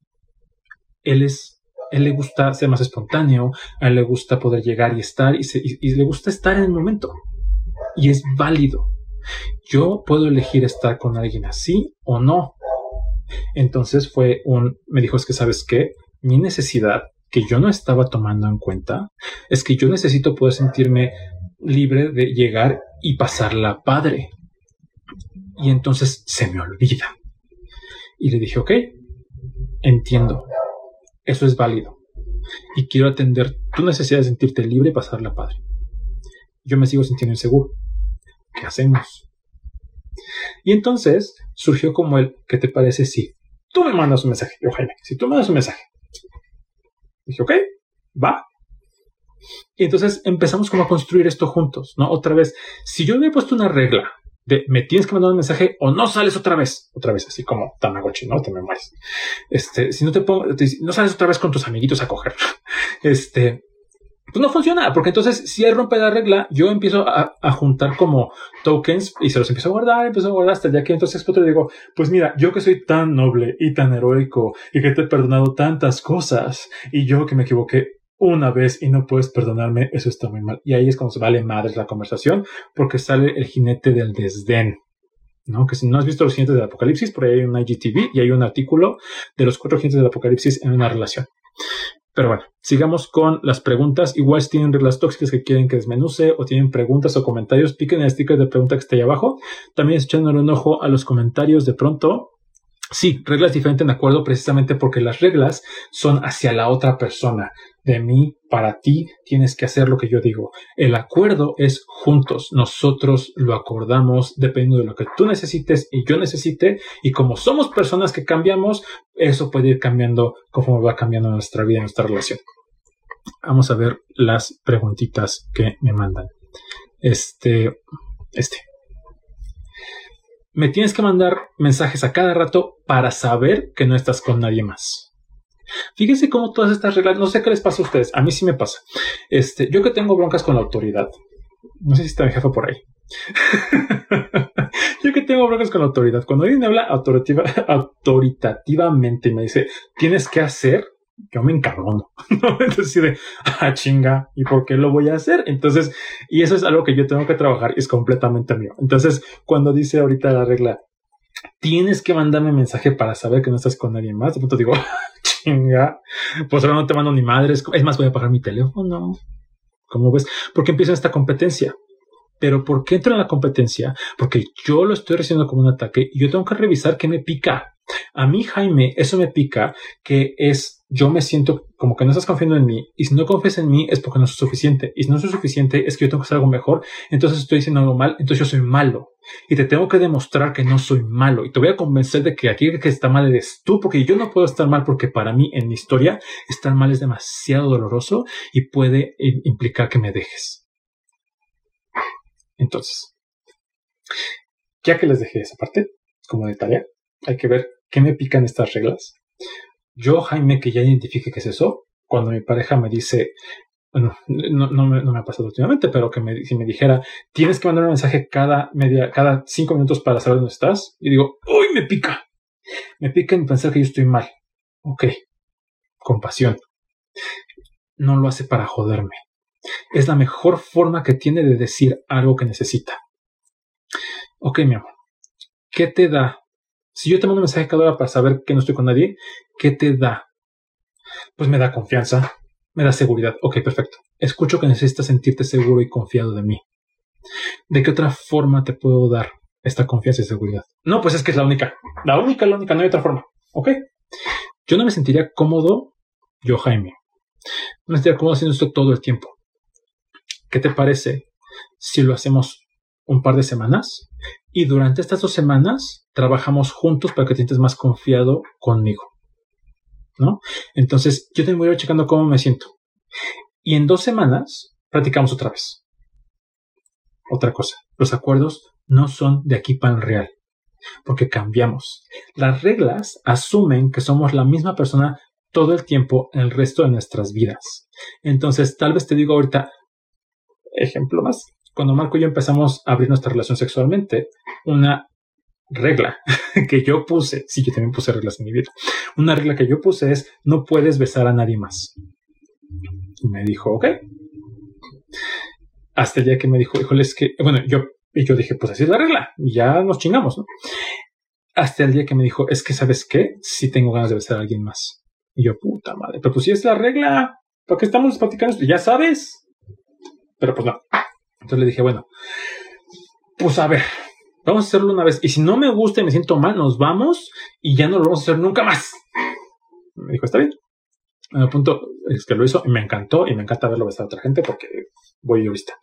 S2: Él es él le gusta ser más espontáneo, a él le gusta poder llegar y estar y, le gusta estar en el momento. Y es válido. Yo puedo elegir estar con alguien así o no. Entonces fue un, me dijo, es que sabes qué, mi necesidad que yo no estaba tomando en cuenta es que yo necesito poder sentirme libre de llegar y pasarla padre. Y entonces se me olvida. Y le dije, ok, entiendo, eso es válido. Y quiero atender tu necesidad de sentirte libre y pasarla padre. Yo me sigo sintiendo inseguro. ¿Qué hacemos? Y entonces surgió como el, ¿qué te parece si tú me mandas un mensaje? Yo, Jaime, si tú me mandas un mensaje. Dije, ok, va. Y entonces empezamos como a construir esto juntos, ¿no? Otra vez, si yo le he puesto una regla de me tienes que mandar un mensaje o no sales otra vez, otra vez, así como Tamagotchi, ¿no? Te me mueres. Este, si no te pongo, no sales otra vez con tus amiguitos a coger, este, pues no funciona, porque entonces si él rompe la regla, yo empiezo a, juntar como tokens y se los empiezo a guardar, empiezo a guardar hasta día que entonces otro digo, pues mira, yo que soy tan noble y tan heroico y que te he perdonado tantas cosas y yo que me equivoqué una vez y no puedes perdonarme, eso está muy mal. Y ahí es cuando se vale madre la conversación, porque sale el jinete del desdén. ¿no? Que si no has visto los jinetes del apocalipsis, por ahí hay un IGTV y hay un artículo de los cuatro jinetes del apocalipsis en una relación. Pero bueno, sigamos con las preguntas. Igual si tienen reglas tóxicas que quieren que desmenuce o tienen preguntas o comentarios, piquen el sticker de pregunta que está ahí abajo. También echándole un ojo a los comentarios de pronto Sí, reglas diferentes en acuerdo precisamente porque las reglas son hacia la otra persona. De mí para ti tienes que hacer lo que yo digo. El acuerdo es juntos. Nosotros lo acordamos dependiendo de lo que tú necesites y yo necesite. Y como somos personas que cambiamos, eso puede ir cambiando conforme va cambiando nuestra vida, nuestra relación. Vamos a ver las preguntitas que me mandan. Este, este. Me tienes que mandar mensajes a cada rato para saber que no estás con nadie más. Fíjense cómo todas estas reglas, no sé qué les pasa a ustedes, a mí sí me pasa. Este, yo que tengo broncas con la autoridad, no sé si está mi jefa por ahí. yo que tengo broncas con la autoridad, cuando alguien habla autoritativa, autoritativamente me dice, tienes que hacer, yo me encabrono. Entonces, de, ah, chinga, ¿y por qué lo voy a hacer? Entonces, y eso es algo que yo tengo que trabajar y es completamente mío. Entonces, cuando dice ahorita la regla, tienes que mandarme mensaje para saber que no estás con nadie más, de pronto digo, chinga, pues ahora no te mando ni madres, es más, voy a pagar mi teléfono. ¿Cómo ves? Porque empieza esta competencia. Pero ¿por qué entro en la competencia? Porque yo lo estoy recibiendo como un ataque y yo tengo que revisar qué me pica. A mí, Jaime, eso me pica, que es, yo me siento como que no estás confiando en mí, y si no confías en mí es porque no soy suficiente, y si no soy suficiente es que yo tengo que hacer algo mejor, entonces estoy haciendo algo mal, entonces yo soy malo, y te tengo que demostrar que no soy malo, y te voy a convencer de que aquí que está mal eres tú, porque yo no puedo estar mal, porque para mí, en mi historia, estar mal es demasiado doloroso y puede implicar que me dejes. Entonces, ya que les dejé esa parte, como de tarea, hay que ver qué me pican estas reglas. Yo, Jaime, que ya identifique qué es eso, cuando mi pareja me dice, bueno, no, no, me, no me ha pasado últimamente, pero que me, si me dijera, tienes que mandar un mensaje cada media, cada cinco minutos para saber dónde estás, y digo, uy, me pica. Me pica en pensar que yo estoy mal. Ok, compasión. No lo hace para joderme. Es la mejor forma que tiene de decir algo que necesita. Ok, mi amor, ¿qué te da si yo te mando un mensaje cada hora para saber que no estoy con nadie, ¿qué te da? Pues me da confianza, me da seguridad. Ok, perfecto. Escucho que necesitas sentirte seguro y confiado de mí. ¿De qué otra forma te puedo dar esta confianza y seguridad? No, pues es que es la única. La única, la única, no hay otra forma. Ok. Yo no me sentiría cómodo, yo Jaime. No me sentiría cómodo haciendo esto todo el tiempo. ¿Qué te parece si lo hacemos un par de semanas y durante estas dos semanas trabajamos juntos para que te sientas más confiado conmigo. ¿No? Entonces yo te voy a ir checando cómo me siento. Y en dos semanas practicamos otra vez. Otra cosa, los acuerdos no son de aquí el real, porque cambiamos. Las reglas asumen que somos la misma persona todo el tiempo en el resto de nuestras vidas. Entonces, tal vez te digo ahorita, ejemplo más, cuando Marco y yo empezamos a abrir nuestra relación sexualmente, una regla que yo puse, sí, yo también puse reglas en mi vida, una regla que yo puse es no puedes besar a nadie más. Y me dijo, ok. Hasta el día que me dijo, híjole, es que, bueno, yo, y yo dije, pues así es la regla, y ya nos chingamos, ¿no? Hasta el día que me dijo, es que, ¿sabes qué? Sí tengo ganas de besar a alguien más. Y yo, puta madre, pero pues si es la regla, ¿por qué estamos platicando? Ya sabes. Pero pues no. Entonces le dije, bueno, pues a ver, vamos a hacerlo una vez. Y si no me gusta y me siento mal, nos vamos y ya no lo vamos a hacer nunca más. Me dijo, está bien. En el punto es que lo hizo y me encantó y me encanta verlo besar a otra gente porque voy yo vista.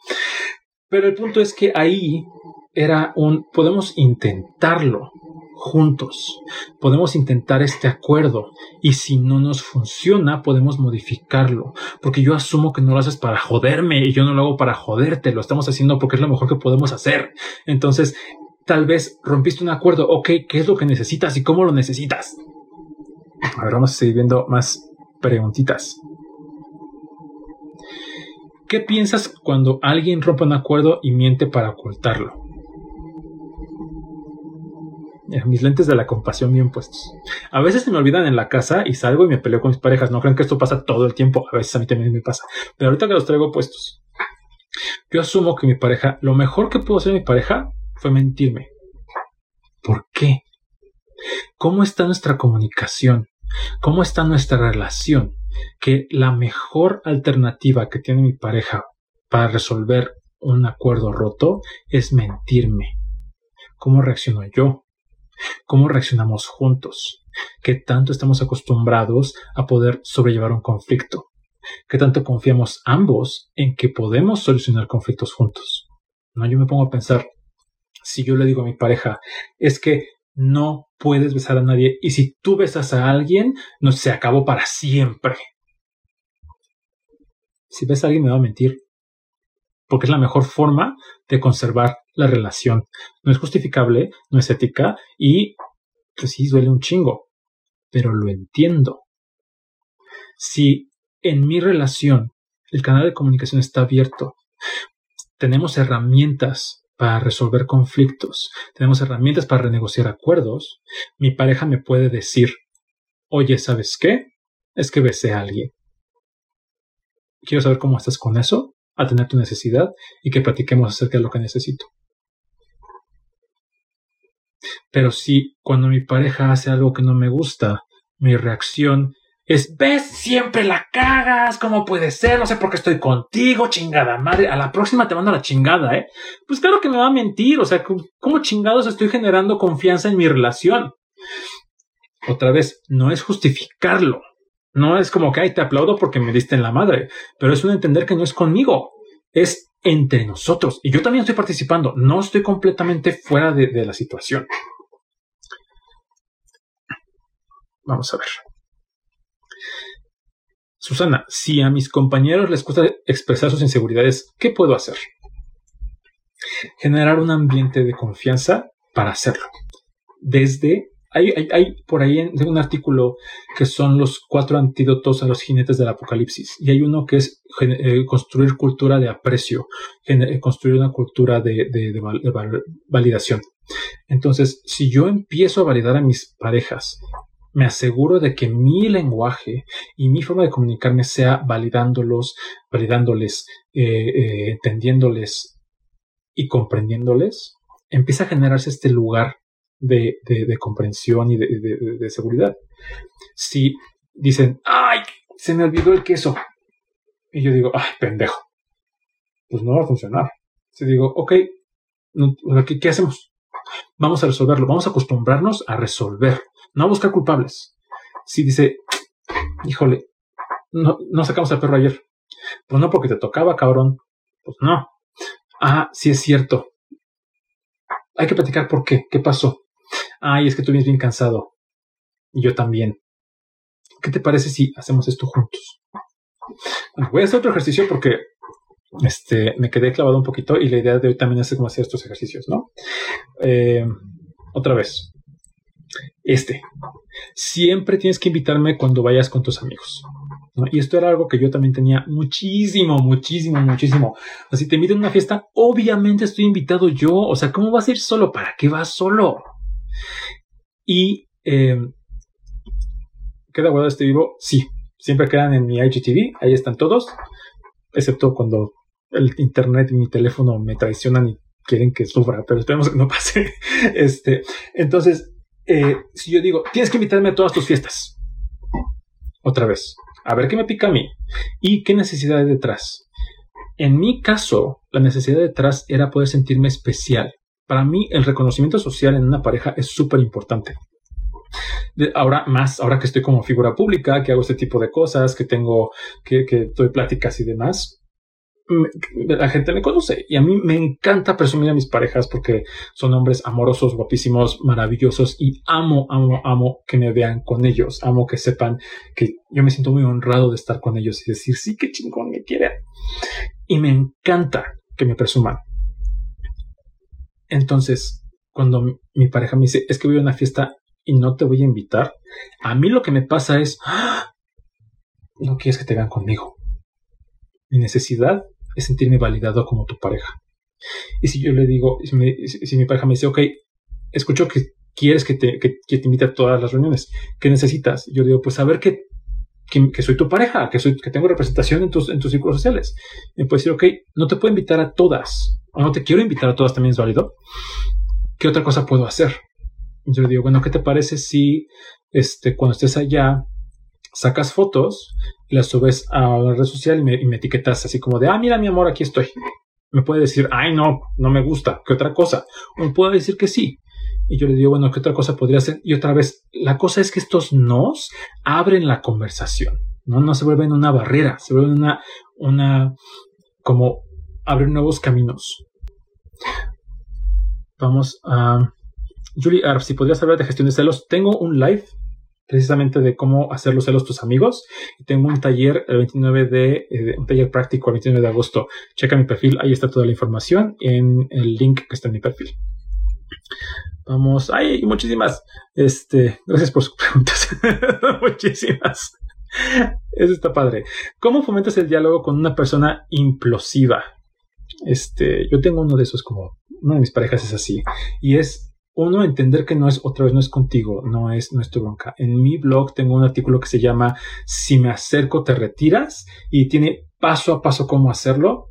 S2: Pero el punto es que ahí era un, podemos intentarlo juntos. Podemos intentar este acuerdo y si no nos funciona podemos modificarlo. Porque yo asumo que no lo haces para joderme y yo no lo hago para joderte. Lo estamos haciendo porque es lo mejor que podemos hacer. Entonces, tal vez rompiste un acuerdo. Ok, ¿qué es lo que necesitas y cómo lo necesitas? A ver, vamos a seguir viendo más preguntitas. ¿Qué piensas cuando alguien rompe un acuerdo y miente para ocultarlo? mis lentes de la compasión bien puestos. A veces se me olvidan en la casa y salgo y me peleo con mis parejas. No creen que esto pasa todo el tiempo. A veces a mí también me pasa. Pero ahorita que los traigo puestos, yo asumo que mi pareja, lo mejor que pudo hacer mi pareja fue mentirme. ¿Por qué? ¿Cómo está nuestra comunicación? ¿Cómo está nuestra relación? Que la mejor alternativa que tiene mi pareja para resolver un acuerdo roto es mentirme. ¿Cómo reacciono yo? cómo reaccionamos juntos, qué tanto estamos acostumbrados a poder sobrellevar un conflicto, qué tanto confiamos ambos en que podemos solucionar conflictos juntos. No, yo me pongo a pensar, si yo le digo a mi pareja, es que no puedes besar a nadie y si tú besas a alguien, no se acabó para siempre. Si ves a alguien me va a mentir, porque es la mejor forma de conservar la relación. No es justificable, no es ética y pues sí, duele un chingo, pero lo entiendo. Si en mi relación el canal de comunicación está abierto, tenemos herramientas para resolver conflictos, tenemos herramientas para renegociar acuerdos, mi pareja me puede decir, oye, ¿sabes qué? Es que besé a alguien. Quiero saber cómo estás con eso, a tener tu necesidad y que platiquemos acerca de lo que necesito. Pero si cuando mi pareja hace algo que no me gusta, mi reacción es, ves, siempre la cagas, ¿cómo puede ser? No sé por qué estoy contigo, chingada madre. A la próxima te mando la chingada, ¿eh? Pues claro que me va a mentir, o sea, ¿cómo chingados estoy generando confianza en mi relación? Otra vez, no es justificarlo. No es como que, ay, te aplaudo porque me diste en la madre, pero es un entender que no es conmigo, es entre nosotros. Y yo también estoy participando, no estoy completamente fuera de, de la situación. Vamos a ver. Susana, si a mis compañeros les cuesta expresar sus inseguridades, ¿qué puedo hacer? Generar un ambiente de confianza para hacerlo. Desde, hay, por ahí un artículo que son los cuatro antídotos a los jinetes del apocalipsis. Y hay uno que es eh, construir cultura de aprecio, eh, construir una cultura de validación. Entonces, si yo empiezo a validar a mis parejas me aseguro de que mi lenguaje y mi forma de comunicarme sea validándolos, validándoles, eh, eh, entendiéndoles y comprendiéndoles, empieza a generarse este lugar de, comprensión y de, seguridad. Si dicen, ay, se me olvidó el queso, y yo digo, ay, pendejo, pues no va a funcionar. Si digo, ok, ¿qué hacemos? Vamos a resolverlo, vamos a acostumbrarnos a resolver no buscar culpables. Si dice, híjole, no, sacamos al perro ayer. Pues no porque te tocaba, cabrón. Pues no. Ah, sí es cierto. Hay que platicar por qué. ¿Qué pasó? Ay, es que tú vienes bien cansado. Y yo también. ¿Qué te parece si hacemos esto juntos? voy a hacer otro ejercicio porque este, me quedé clavado un poquito y la idea de hoy también es cómo hacer estos ejercicios, ¿no? Eh, otra vez este. Siempre tienes que invitarme cuando vayas con tus amigos. Y esto era algo que yo también tenía muchísimo, muchísimo, muchísimo. O si te invito a una fiesta, obviamente estoy invitado yo. O sea, ¿cómo vas a ir solo? ¿Para qué vas solo? Y eh, ¿queda guardado este vivo? Sí. Siempre quedan en mi IGTV. Ahí están todos. Excepto cuando el internet y mi teléfono me traicionan y quieren que sufra, pero esperemos que no pase. Este, entonces, eh, si yo digo, tienes que invitarme a todas tus fiestas, otra vez, a ver qué me pica a mí y qué necesidad hay detrás. En mi caso, la necesidad detrás era poder sentirme especial. Para mí, el reconocimiento social en una pareja es súper importante. Ahora más, ahora que estoy como figura pública, que hago este tipo de cosas, que tengo, que, que doy pláticas y demás, la gente me conoce y a mí me encanta presumir a mis parejas porque son hombres amorosos, guapísimos, maravillosos y amo, amo, amo que me vean con ellos, amo que sepan que yo me siento muy honrado de estar con ellos y decir, sí, qué chingón me quieren. Y me encanta que me presuman. Entonces, cuando mi pareja me dice, es que voy a una fiesta y no te voy a invitar, a mí lo que me pasa es, ¡Ah! no quieres que te vean conmigo. Mi necesidad es sentirme validado como tu pareja. Y si yo le digo, si, mi pareja me dice, ok, escucho que quieres que te, que, te invite a todas las reuniones, ¿qué necesitas? Yo digo, pues saber que, que, soy tu pareja, que, soy, que tengo representación en tus, en tus círculos sociales. Y me puede decir, ok, no te puedo invitar a todas, o no te quiero invitar a todas, también es válido. ¿Qué otra cosa puedo hacer? Yo le digo, bueno, ¿qué te parece si este, cuando estés allá sacas fotos las subes a la red social y me, etiquetas así como de, ah, mira mi amor, aquí estoy. Me puede decir, ay, no, no me gusta, ¿qué otra cosa? O me puede decir que sí. Y yo le digo, bueno, ¿qué otra cosa podría hacer? Y otra vez, la cosa es que estos nos abren la conversación, ¿no? No se vuelven una barrera, se vuelven una, una, como abrir nuevos caminos. Vamos a... Julie Arp, si podrías hablar de gestión de celos, tengo un live precisamente de cómo hacer los celos tus amigos. Tengo un taller el 29 de, eh, un taller práctico el 29 de agosto. Checa mi perfil, ahí está toda la información en el link que está en mi perfil. Vamos, hay muchísimas. Este, gracias por sus preguntas. muchísimas. Eso está padre. ¿Cómo fomentas el diálogo con una persona implosiva? Este, yo tengo uno de esos como una de mis parejas es así y es uno entender que no es otra vez no es contigo, no es no es tu bronca. En mi blog tengo un artículo que se llama Si me acerco te retiras y tiene paso a paso cómo hacerlo.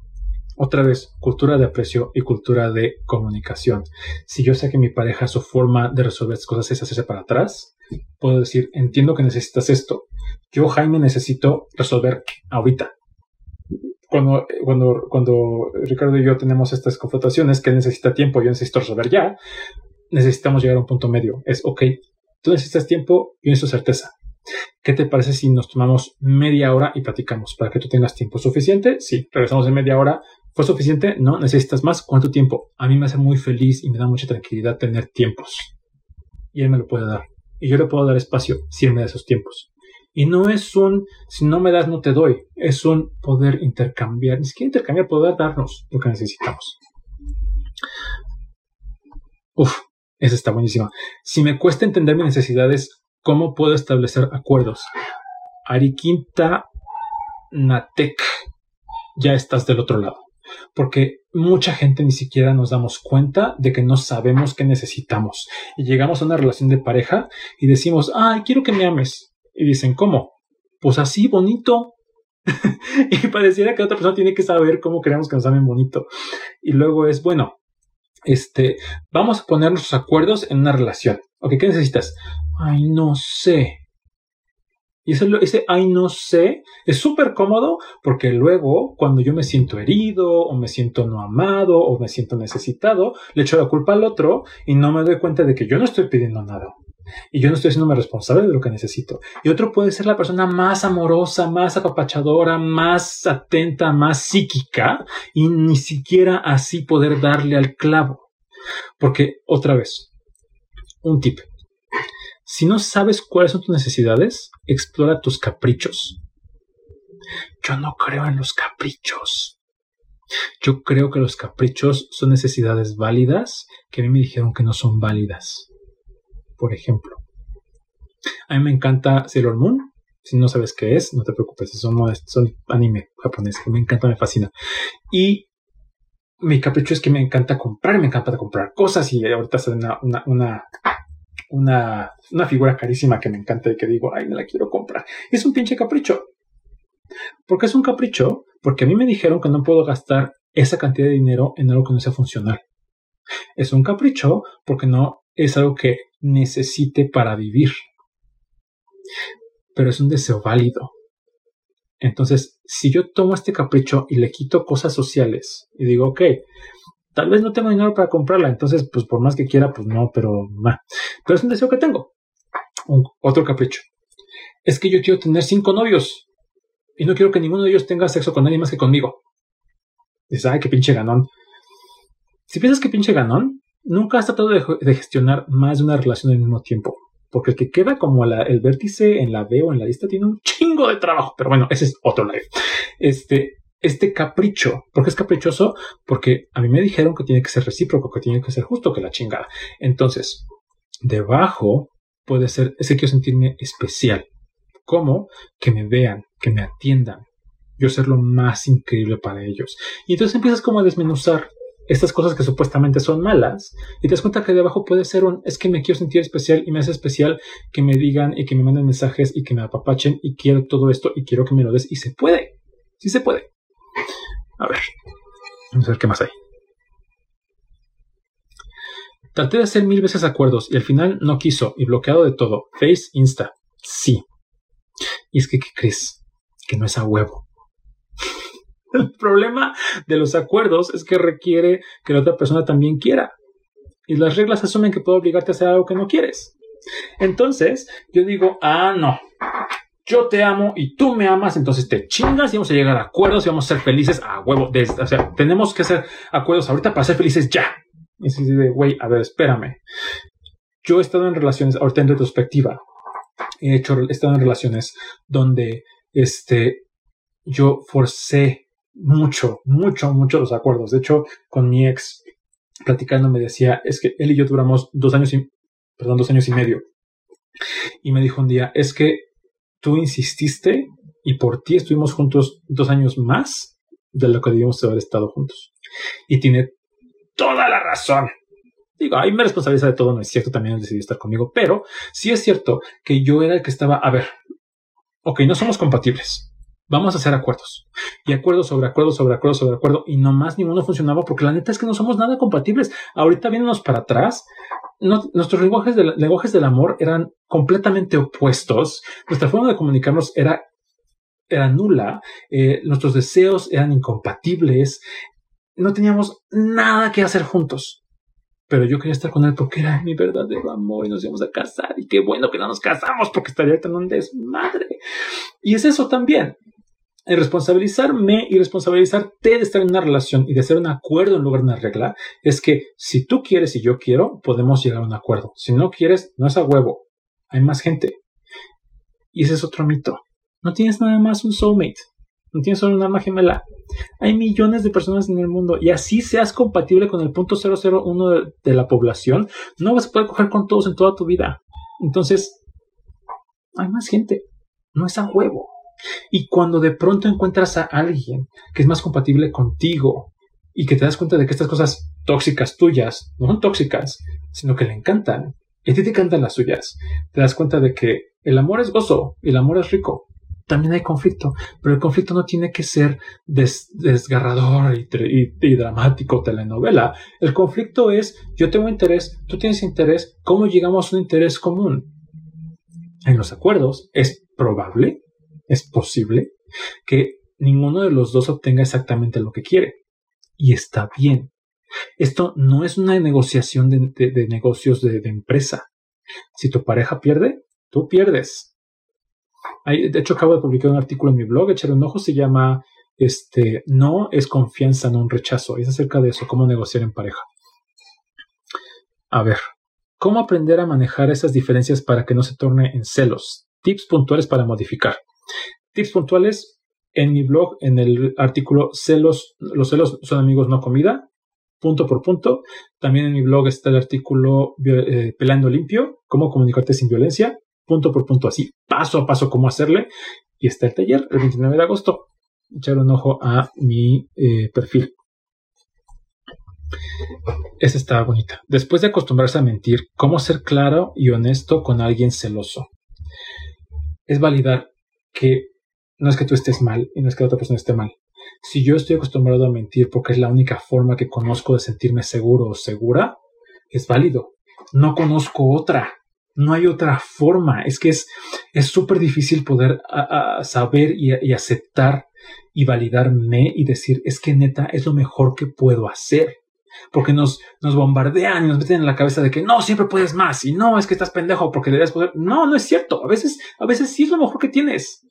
S2: Otra vez, cultura de aprecio y cultura de comunicación. Si yo sé que mi pareja su forma de resolver las cosas es hacerse para atrás, puedo decir, entiendo que necesitas esto. Yo, Jaime, necesito resolver ahorita cuando, cuando, cuando Ricardo y yo tenemos estas confrontaciones que necesita tiempo, yo necesito resolver ya, necesitamos llegar a un punto medio. Es, ok, tú necesitas tiempo, yo necesito certeza. ¿Qué te parece si nos tomamos media hora y platicamos para que tú tengas tiempo suficiente? Sí, regresamos en media hora. ¿Fue suficiente? No, necesitas más. ¿Cuánto tiempo? A mí me hace muy feliz y me da mucha tranquilidad tener tiempos. Y él me lo puede dar. Y yo le puedo dar espacio si él me da esos tiempos. Y no es un, si no me das, no te doy. Es un poder intercambiar, ni siquiera intercambiar, poder darnos lo que necesitamos. Uf, esa está buenísima. Si me cuesta entender mis necesidades, ¿cómo puedo establecer acuerdos? Ariquinta Natek, ya estás del otro lado. Porque mucha gente ni siquiera nos damos cuenta de que no sabemos qué necesitamos. Y llegamos a una relación de pareja y decimos, ay, quiero que me ames. Y dicen, ¿cómo? Pues así, bonito. y pareciera que otra persona tiene que saber cómo queremos que nos amen bonito. Y luego es, bueno, este, vamos a poner nuestros acuerdos en una relación. Ok, ¿qué necesitas? Ay, no sé. Y ese, ese ay, no sé, es súper cómodo porque luego, cuando yo me siento herido, o me siento no amado, o me siento necesitado, le echo la culpa al otro y no me doy cuenta de que yo no estoy pidiendo nada y yo no estoy haciéndome responsable de lo que necesito. Y otro puede ser la persona más amorosa, más apapachadora, más atenta, más psíquica y ni siquiera así poder darle al clavo. Porque, otra vez, un tip. Si no sabes cuáles son tus necesidades, explora tus caprichos. Yo no creo en los caprichos. Yo creo que los caprichos son necesidades válidas que a mí me dijeron que no son válidas por ejemplo. A mí me encanta Sailor Moon. Si no sabes qué es, no te preocupes, son, son anime japonés. Me encanta, me fascina. Y mi capricho es que me encanta comprar, me encanta comprar cosas y ahorita está una, una, una, una, figura carísima que me encanta y que digo, ay, me la quiero comprar. es un pinche capricho. ¿Por qué es un capricho? Porque a mí me dijeron que no puedo gastar esa cantidad de dinero en algo que no sea funcional. Es un capricho porque no es algo que necesite para vivir. Pero es un deseo válido. Entonces, si yo tomo este capricho y le quito cosas sociales y digo, ok, tal vez no tengo dinero para comprarla, entonces, pues por más que quiera, pues no, pero, pero es un deseo que tengo. otro capricho. Es que yo quiero tener cinco novios y no quiero que ninguno de ellos tenga sexo con nadie más que conmigo. Dices, ay, qué pinche ganón. Si piensas que pinche ganón, nunca has tratado de, gestionar más de una relación al mismo tiempo. Porque el que queda como el vértice en la B o en la lista tiene un chingo de trabajo. Pero bueno, ese es otro live. Este, este capricho. ¿Por qué es caprichoso? Porque a mí me dijeron que tiene que ser recíproco, que tiene que ser justo que la chingada. Entonces, debajo puede ser ese quiero sentirme especial. ¿Cómo? Que me vean, que me atiendan. Yo ser lo más increíble para ellos. Y entonces empiezas como a desmenuzar estas cosas que supuestamente son malas y te das cuenta que debajo puede ser un es que me quiero sentir especial y me hace especial que me digan y que me manden mensajes y que me apapachen y quiero todo esto y quiero que me lo des y se puede, sí se puede. A ver, vamos a ver qué más hay. Traté de hacer mil veces acuerdos y al final no quiso y bloqueado de todo. Face, Insta, sí. Y es que, ¿qué crees? Que no es a huevo. El problema de los acuerdos es que requiere que la otra persona también quiera. Y las reglas asumen que puedo obligarte a hacer algo que no quieres. Entonces, yo digo, ah, no. Yo te amo y tú me amas, entonces te chingas y vamos a llegar a acuerdos y vamos a ser felices a huevo. o sea, tenemos que hacer acuerdos ahorita para ser felices ya. Y así de, güey, a ver, espérame. Yo he estado en relaciones, ahorita en retrospectiva, he hecho, he estado en relaciones donde este, yo forcé mucho, mucho, mucho los acuerdos. De hecho, con mi ex, platicando, me decía, es que él y yo duramos dos años y, perdón, dos años y medio. Y me dijo un día, es que tú insististe y por ti estuvimos juntos dos años más de lo que debíamos haber estado juntos. Y tiene toda la razón. Digo, ahí me responsabiliza de todo, no es cierto, también él decidió estar conmigo, pero sí es cierto que yo era el que estaba, a ver, ok, no somos compatibles, vamos a hacer acuerdos. Y acuerdos sobre acuerdos sobre acuerdos sobre acuerdo. Y nomás ninguno funcionaba porque la neta es que no somos nada compatibles. Ahorita viéndonos para atrás, nuestros lenguajes, lenguajes del amor eran completamente opuestos. Nuestra forma de comunicarnos era, era nula. Eh, nuestros deseos eran incompatibles. No teníamos nada que hacer juntos pero yo quería estar con él porque era mi verdadero amor y nos íbamos a casar y qué bueno que no nos casamos porque estaría tan un desmadre. Y es eso también. El responsabilizarme y responsabilizarte de estar en una relación y de hacer un acuerdo en lugar de una regla es que si tú quieres y yo quiero, podemos llegar a un acuerdo. Si no quieres, no es a huevo. Hay más gente. Y ese es otro mito. No tienes nada más un soulmate. No tienes solo un alma gemela. Hay millones de personas en el mundo y así seas compatible con el punto 001 de, de la población, no vas a poder coger con todos en toda tu vida. Entonces, hay más gente. No es a huevo. Y cuando de pronto encuentras a alguien que es más compatible contigo y que te das cuenta de que estas cosas tóxicas tuyas no son tóxicas, sino que le encantan, y a ti te encantan las suyas, te das cuenta de que el amor es gozo y el amor es rico también hay conflicto, pero el conflicto no tiene que ser desgarrador y, dramático, telenovela. El conflicto es, yo tengo interés, tú tienes interés, ¿cómo llegamos a un interés común? En los acuerdos es probable, es posible, que ninguno de los dos obtenga exactamente lo que quiere. Y está bien. Esto no es una negociación de, negocios de empresa. Si tu pareja pierde, tú pierdes de hecho, acabo de publicar un artículo en mi blog, echar un ojo, se llama este, No es confianza, no un rechazo. Es acerca de eso, cómo negociar en pareja. A ver, ¿cómo aprender a manejar esas diferencias para que no se torne en celos? Tips puntuales para modificar. Tips puntuales en mi blog, en el artículo Celos, los celos son amigos, no comida, punto por punto. También en mi blog está el artículo eh, Pelando limpio, cómo comunicarte sin violencia punto por punto, así, paso a paso, cómo hacerle. Y está el taller el 29 de agosto. Echar un ojo a mi eh, perfil. Esa está bonita. Después de acostumbrarse a mentir, ¿cómo ser claro y honesto con alguien celoso? Es validar que no es que tú estés mal y no es que la otra persona esté mal. Si yo estoy acostumbrado a mentir porque es la única forma que conozco de sentirme seguro o segura, es válido. No conozco otra. No hay otra forma. Es que es súper difícil poder saber y, aceptar y validarme y decir, es que neta es lo mejor que puedo hacer. Porque nos, nos bombardean y nos meten en la cabeza de que no, siempre puedes más y no, es que estás pendejo porque debes poder. No, no es cierto. A veces, a veces sí es lo mejor que tienes.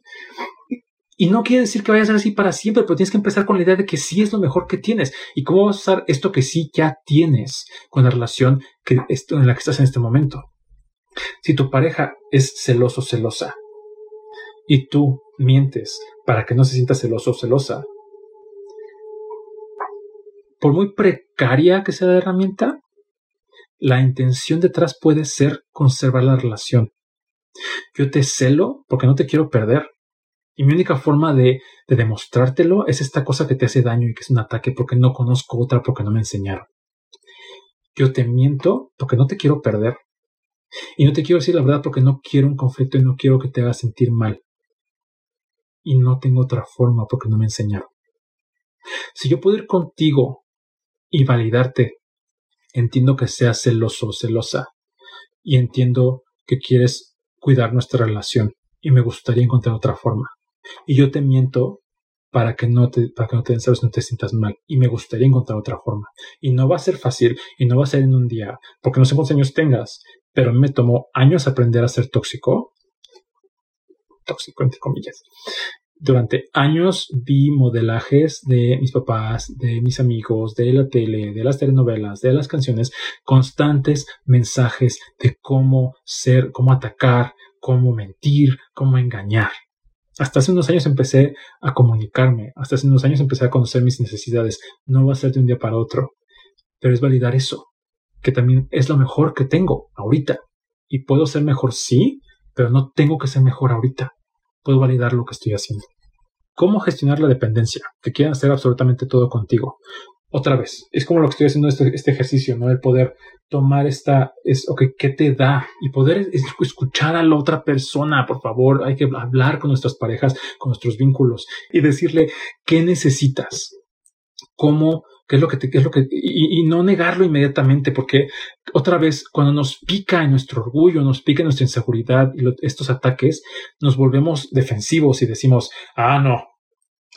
S2: Y no quiere decir que vaya a ser así para siempre, pero tienes que empezar con la idea de que sí es lo mejor que tienes. ¿Y cómo vas a usar esto que sí ya tienes con la relación que, en la que estás en este momento? Si tu pareja es celoso celosa y tú mientes para que no se sienta celoso o celosa, por muy precaria que sea la herramienta, la intención detrás puede ser conservar la relación. Yo te celo porque no te quiero perder. Y mi única forma de, de, demostrártelo es esta cosa que te hace daño y que es un ataque porque no conozco otra porque no me enseñaron. Yo te miento porque no te quiero perder. Y no te quiero decir la verdad porque no quiero un conflicto y no quiero que te hagas sentir mal. Y no tengo otra forma porque no me enseñaron. Si yo puedo ir contigo y validarte, entiendo que seas celoso o celosa y entiendo que quieres cuidar nuestra relación y me gustaría encontrar otra forma. Y yo te miento para que no te, para que no te sientas mal. Y me gustaría encontrar otra forma. Y no va a ser fácil y no va a ser en un día, porque no sé cuántos años tengas, pero me tomó años aprender a ser tóxico. Tóxico, entre comillas. Durante años vi modelajes de mis papás, de mis amigos, de la tele, de las telenovelas, de las canciones, constantes mensajes de cómo ser, cómo atacar, cómo mentir, cómo engañar. Hasta hace unos años empecé a comunicarme, hasta hace unos años empecé a conocer mis necesidades. No va a ser de un día para otro, pero es validar eso, que también es lo mejor que tengo ahorita. Y puedo ser mejor, sí, pero no tengo que ser mejor ahorita. Puedo validar lo que estoy haciendo. ¿Cómo gestionar la dependencia? Que quieran hacer absolutamente todo contigo otra vez, es como lo que estoy haciendo este, este ejercicio, ¿no? El poder tomar esta, es, ok, ¿qué te da? Y poder escuchar a la otra persona, por favor, hay que hablar con nuestras parejas, con nuestros vínculos y decirle, ¿qué necesitas? ¿Cómo? ¿Qué es lo que qué es lo que, y, y, no negarlo inmediatamente, porque otra vez, cuando nos pica en nuestro orgullo, nos pica en nuestra inseguridad y estos ataques, nos volvemos defensivos y decimos, ah, no,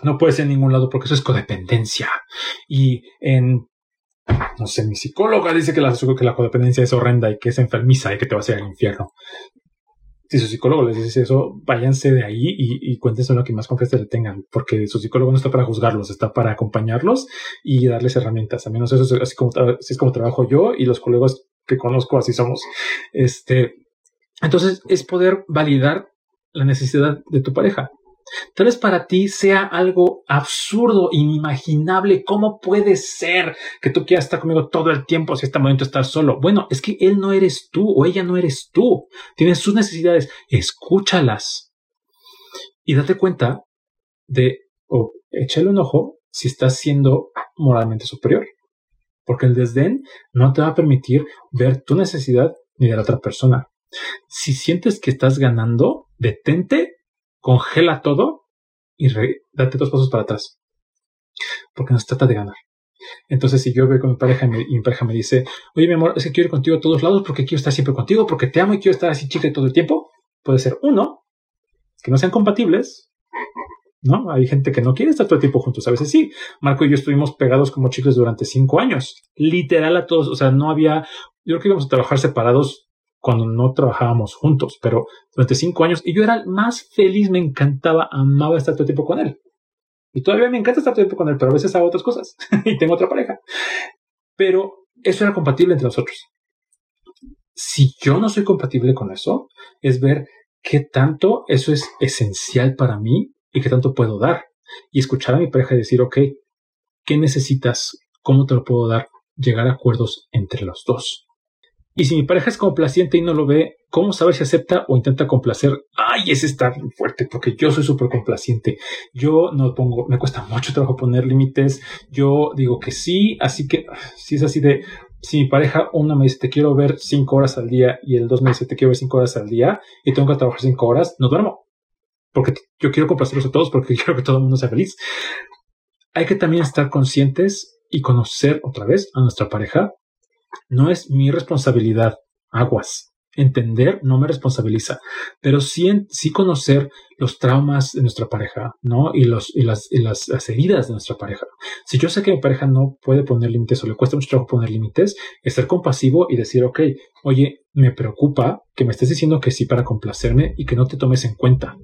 S2: no puede ser en ningún lado porque eso es codependencia. Y en, no sé, mi psicóloga dice que la, que la codependencia es horrenda y que es enfermiza y que te va a ir al infierno. Si su psicólogo les dice eso, váyanse de ahí y, y cuéntense lo que más confianza le tengan, porque su psicólogo no está para juzgarlos, está para acompañarlos y darles herramientas. Al menos eso es así como, así es como trabajo yo y los colegas que conozco así somos. Este, entonces es poder validar la necesidad de tu pareja. Tal vez para ti sea algo absurdo, inimaginable. ¿Cómo puede ser que tú quieras estar conmigo todo el tiempo si este momento estar solo? Bueno, es que él no eres tú o ella no eres tú. Tienes sus necesidades. Escúchalas. Y date cuenta de, o échale un ojo si estás siendo moralmente superior. Porque el desdén no te va a permitir ver tu necesidad ni de la otra persona. Si sientes que estás ganando, detente congela todo y date dos pasos para atrás. Porque no se trata de ganar. Entonces, si yo veo con mi pareja y mi, pareja me dice, oye, mi amor, es que quiero ir contigo a todos lados porque quiero estar siempre contigo, porque te amo y quiero estar así chicle todo el tiempo, puede ser uno, que no sean compatibles, ¿no? Hay gente que no quiere estar todo el tiempo juntos. A veces sí. Marco y yo estuvimos pegados como chicles durante cinco años. Literal a todos. O sea, no había. Yo creo que íbamos a trabajar separados cuando no trabajábamos juntos, pero durante cinco años, y yo era más feliz, me encantaba, amaba estar todo el tiempo con él. Y todavía me encanta estar todo el tiempo con él, pero a veces hago otras cosas y tengo otra pareja. Pero eso era compatible entre nosotros. Si yo no soy compatible con eso, es ver qué tanto eso es esencial para mí y qué tanto puedo dar. Y escuchar a mi pareja y decir, ok, ¿qué necesitas? ¿Cómo te lo puedo dar? Llegar a acuerdos entre los dos. Y si mi pareja es complaciente y no lo ve, ¿cómo saber si acepta o intenta complacer? Ay, ese está fuerte porque yo soy súper complaciente. Yo no pongo, me cuesta mucho trabajo poner límites. Yo digo que sí, así que si es así de, si mi pareja una me dice te quiero ver cinco horas al día y el dos me dice te quiero ver cinco horas al día y tengo que trabajar cinco horas, no duermo. Porque yo quiero complacerlos a todos porque quiero que todo el mundo sea feliz. Hay que también estar conscientes y conocer otra vez a nuestra pareja no es mi responsabilidad. Aguas. Entender no me responsabiliza, pero sí, sí conocer los traumas de nuestra pareja, ¿no? Y, los, y, las, y las, heridas de nuestra pareja. Si yo sé que mi pareja no puede poner límites o le cuesta mucho trabajo poner límites, es ser compasivo y decir, ok, oye, me preocupa que me estés diciendo que sí para complacerme y que no te tomes en cuenta.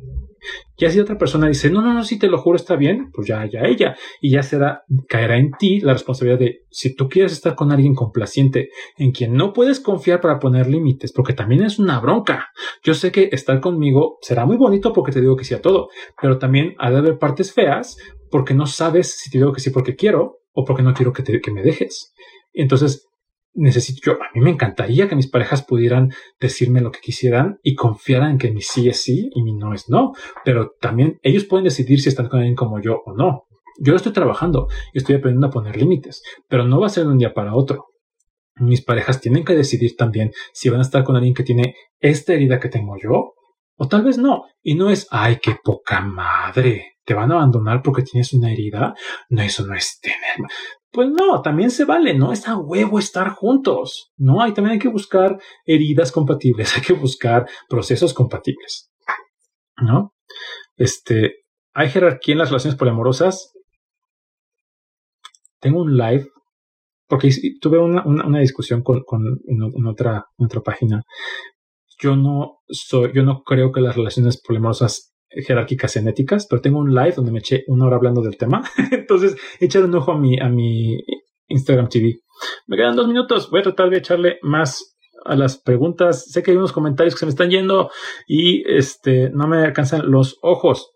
S2: Ya si otra persona dice, no, no, no, si te lo juro está bien, pues ya, ya ella. Y ya será, caerá en ti la responsabilidad de, si tú quieres estar con alguien complaciente, en quien no puedes confiar para poner límites, porque también es una bronca. Yo sé que estar conmigo será muy bonito porque te digo que sí a todo, pero también ha de haber partes feas porque no sabes si te digo que sí porque quiero o porque no quiero que, te, que me dejes. Entonces, necesito yo, a mí me encantaría que mis parejas pudieran decirme lo que quisieran y confiaran que mi sí es sí y mi no es no, pero también ellos pueden decidir si están con alguien como yo o no. Yo lo estoy trabajando y estoy aprendiendo a poner límites, pero no va a ser de un día para otro. Mis parejas tienen que decidir también si van a estar con alguien que tiene esta herida que tengo yo o tal vez no. Y no es, ay, qué poca madre, te van a abandonar porque tienes una herida. No, eso no es tener. Pues no, también se vale, no es a huevo estar juntos, ¿no? Hay también hay que buscar heridas compatibles, hay que buscar procesos compatibles, ¿no? Este, hay jerarquía en las relaciones poliamorosas. Tengo un live, porque tuve una, una, discusión con, con en, otra, en otra página. Yo no soy, yo no creo que las relaciones poliamorosas jerárquicas genéticas, pero tengo un live donde me eché una hora hablando del tema. Entonces, echar un ojo a mi, a mi Instagram TV. Me quedan dos minutos. Voy a tratar de echarle más a las preguntas. Sé que hay unos comentarios que se me están yendo y este no me alcanzan los ojos.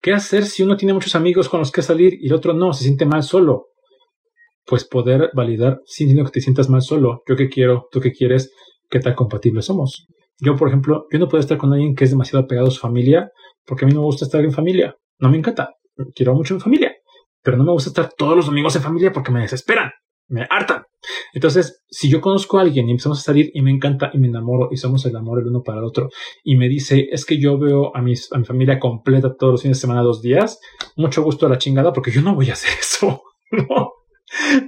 S2: ¿Qué hacer si uno tiene muchos amigos con los que salir y el otro no? Se siente mal solo. Pues poder validar sintiendo que te sientas mal solo. Yo que quiero, tú que quieres, qué tan compatibles somos. Yo, por ejemplo, yo no puedo estar con alguien que es demasiado apegado a su familia porque a mí no me gusta estar en familia. No me encanta. Quiero mucho en familia. Pero no me gusta estar todos los domingos en familia porque me desesperan. Me hartan. Entonces, si yo conozco a alguien y empezamos a salir y me encanta y me enamoro y somos el amor el uno para el otro y me dice, es que yo veo a, mis, a mi familia completa todos los fines de semana, dos días, mucho gusto a la chingada porque yo no voy a hacer eso. no.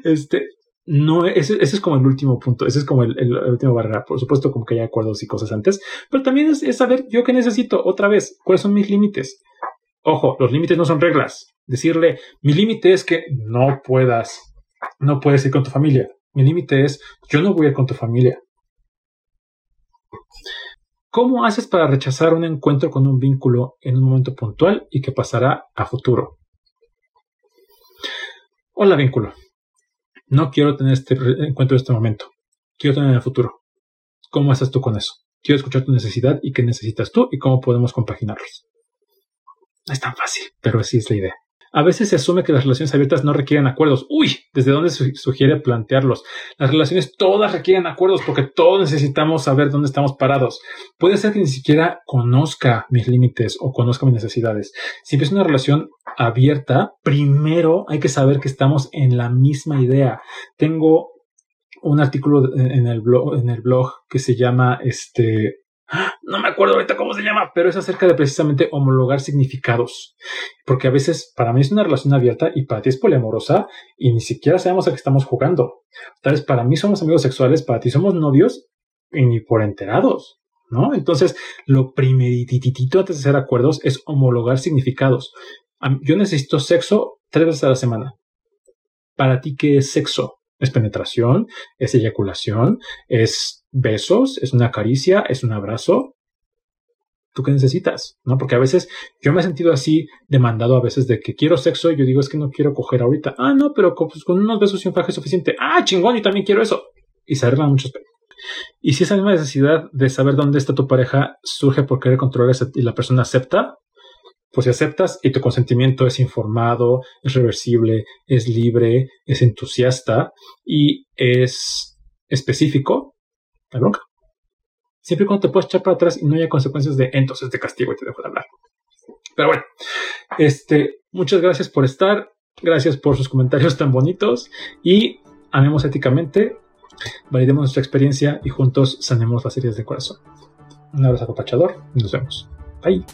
S2: Este, no, ese, es como el último punto, ese es como el, el, último barrera. Por supuesto, como que hay acuerdos y cosas antes, pero también es, es saber yo qué necesito, otra vez, cuáles son mis límites. Ojo, los límites no son reglas. Decirle, mi límite es que no puedas, no puedes ir con tu familia. Mi límite es, yo no voy a ir con tu familia. ¿Cómo haces para rechazar un encuentro con un vínculo en un momento puntual y que pasará a futuro? Hola vínculo. No quiero tener este encuentro en este momento. Quiero tener en el futuro. ¿Cómo haces tú con eso? Quiero escuchar tu necesidad y qué necesitas tú y cómo podemos compaginarlos. No es tan fácil, pero así es la idea. A veces se asume que las relaciones abiertas no requieren acuerdos. Uy, ¿desde dónde sugiere plantearlos? Las relaciones todas requieren acuerdos porque todos necesitamos saber dónde estamos parados. Puede ser que ni siquiera conozca mis límites o conozca mis necesidades. Si empieza una relación abierta, primero hay que saber que estamos en la misma idea. Tengo un artículo en el blog, en el blog que se llama este no me acuerdo ahorita cómo se llama, pero es acerca de precisamente homologar significados. Porque a veces para mí es una relación abierta y para ti es poliamorosa y ni siquiera sabemos a qué estamos jugando. Tal vez para mí somos amigos sexuales, para ti somos novios y ni por enterados. ¿No? Entonces, lo primerititito antes de hacer acuerdos es homologar significados. Yo necesito sexo tres veces a la semana. ¿Para ti qué es sexo? ¿Es penetración? ¿Es eyaculación? ¿Es besos, es una caricia, es un abrazo. ¿Tú qué necesitas? ¿No? Porque a veces yo me he sentido así demandado a veces de que quiero sexo y yo digo es que no quiero coger ahorita. Ah, no, pero con, pues, unos besos y un faje suficiente. Ah, chingón, y también quiero eso. Y se arreglan muchos Y si esa misma necesidad de saber dónde está tu pareja surge por querer controlar y la persona acepta, pues si aceptas y tu consentimiento es informado, es reversible, es libre, es entusiasta y es específico, la bronca. Siempre y cuando te puedas echar para atrás y no haya consecuencias de entonces te castigo y te dejo de hablar. Pero bueno, este, muchas gracias por estar, gracias por sus comentarios tan bonitos y amemos éticamente, validemos nuestra experiencia y juntos sanemos las heridas de corazón. Un abrazo apapachador y nos vemos. Bye.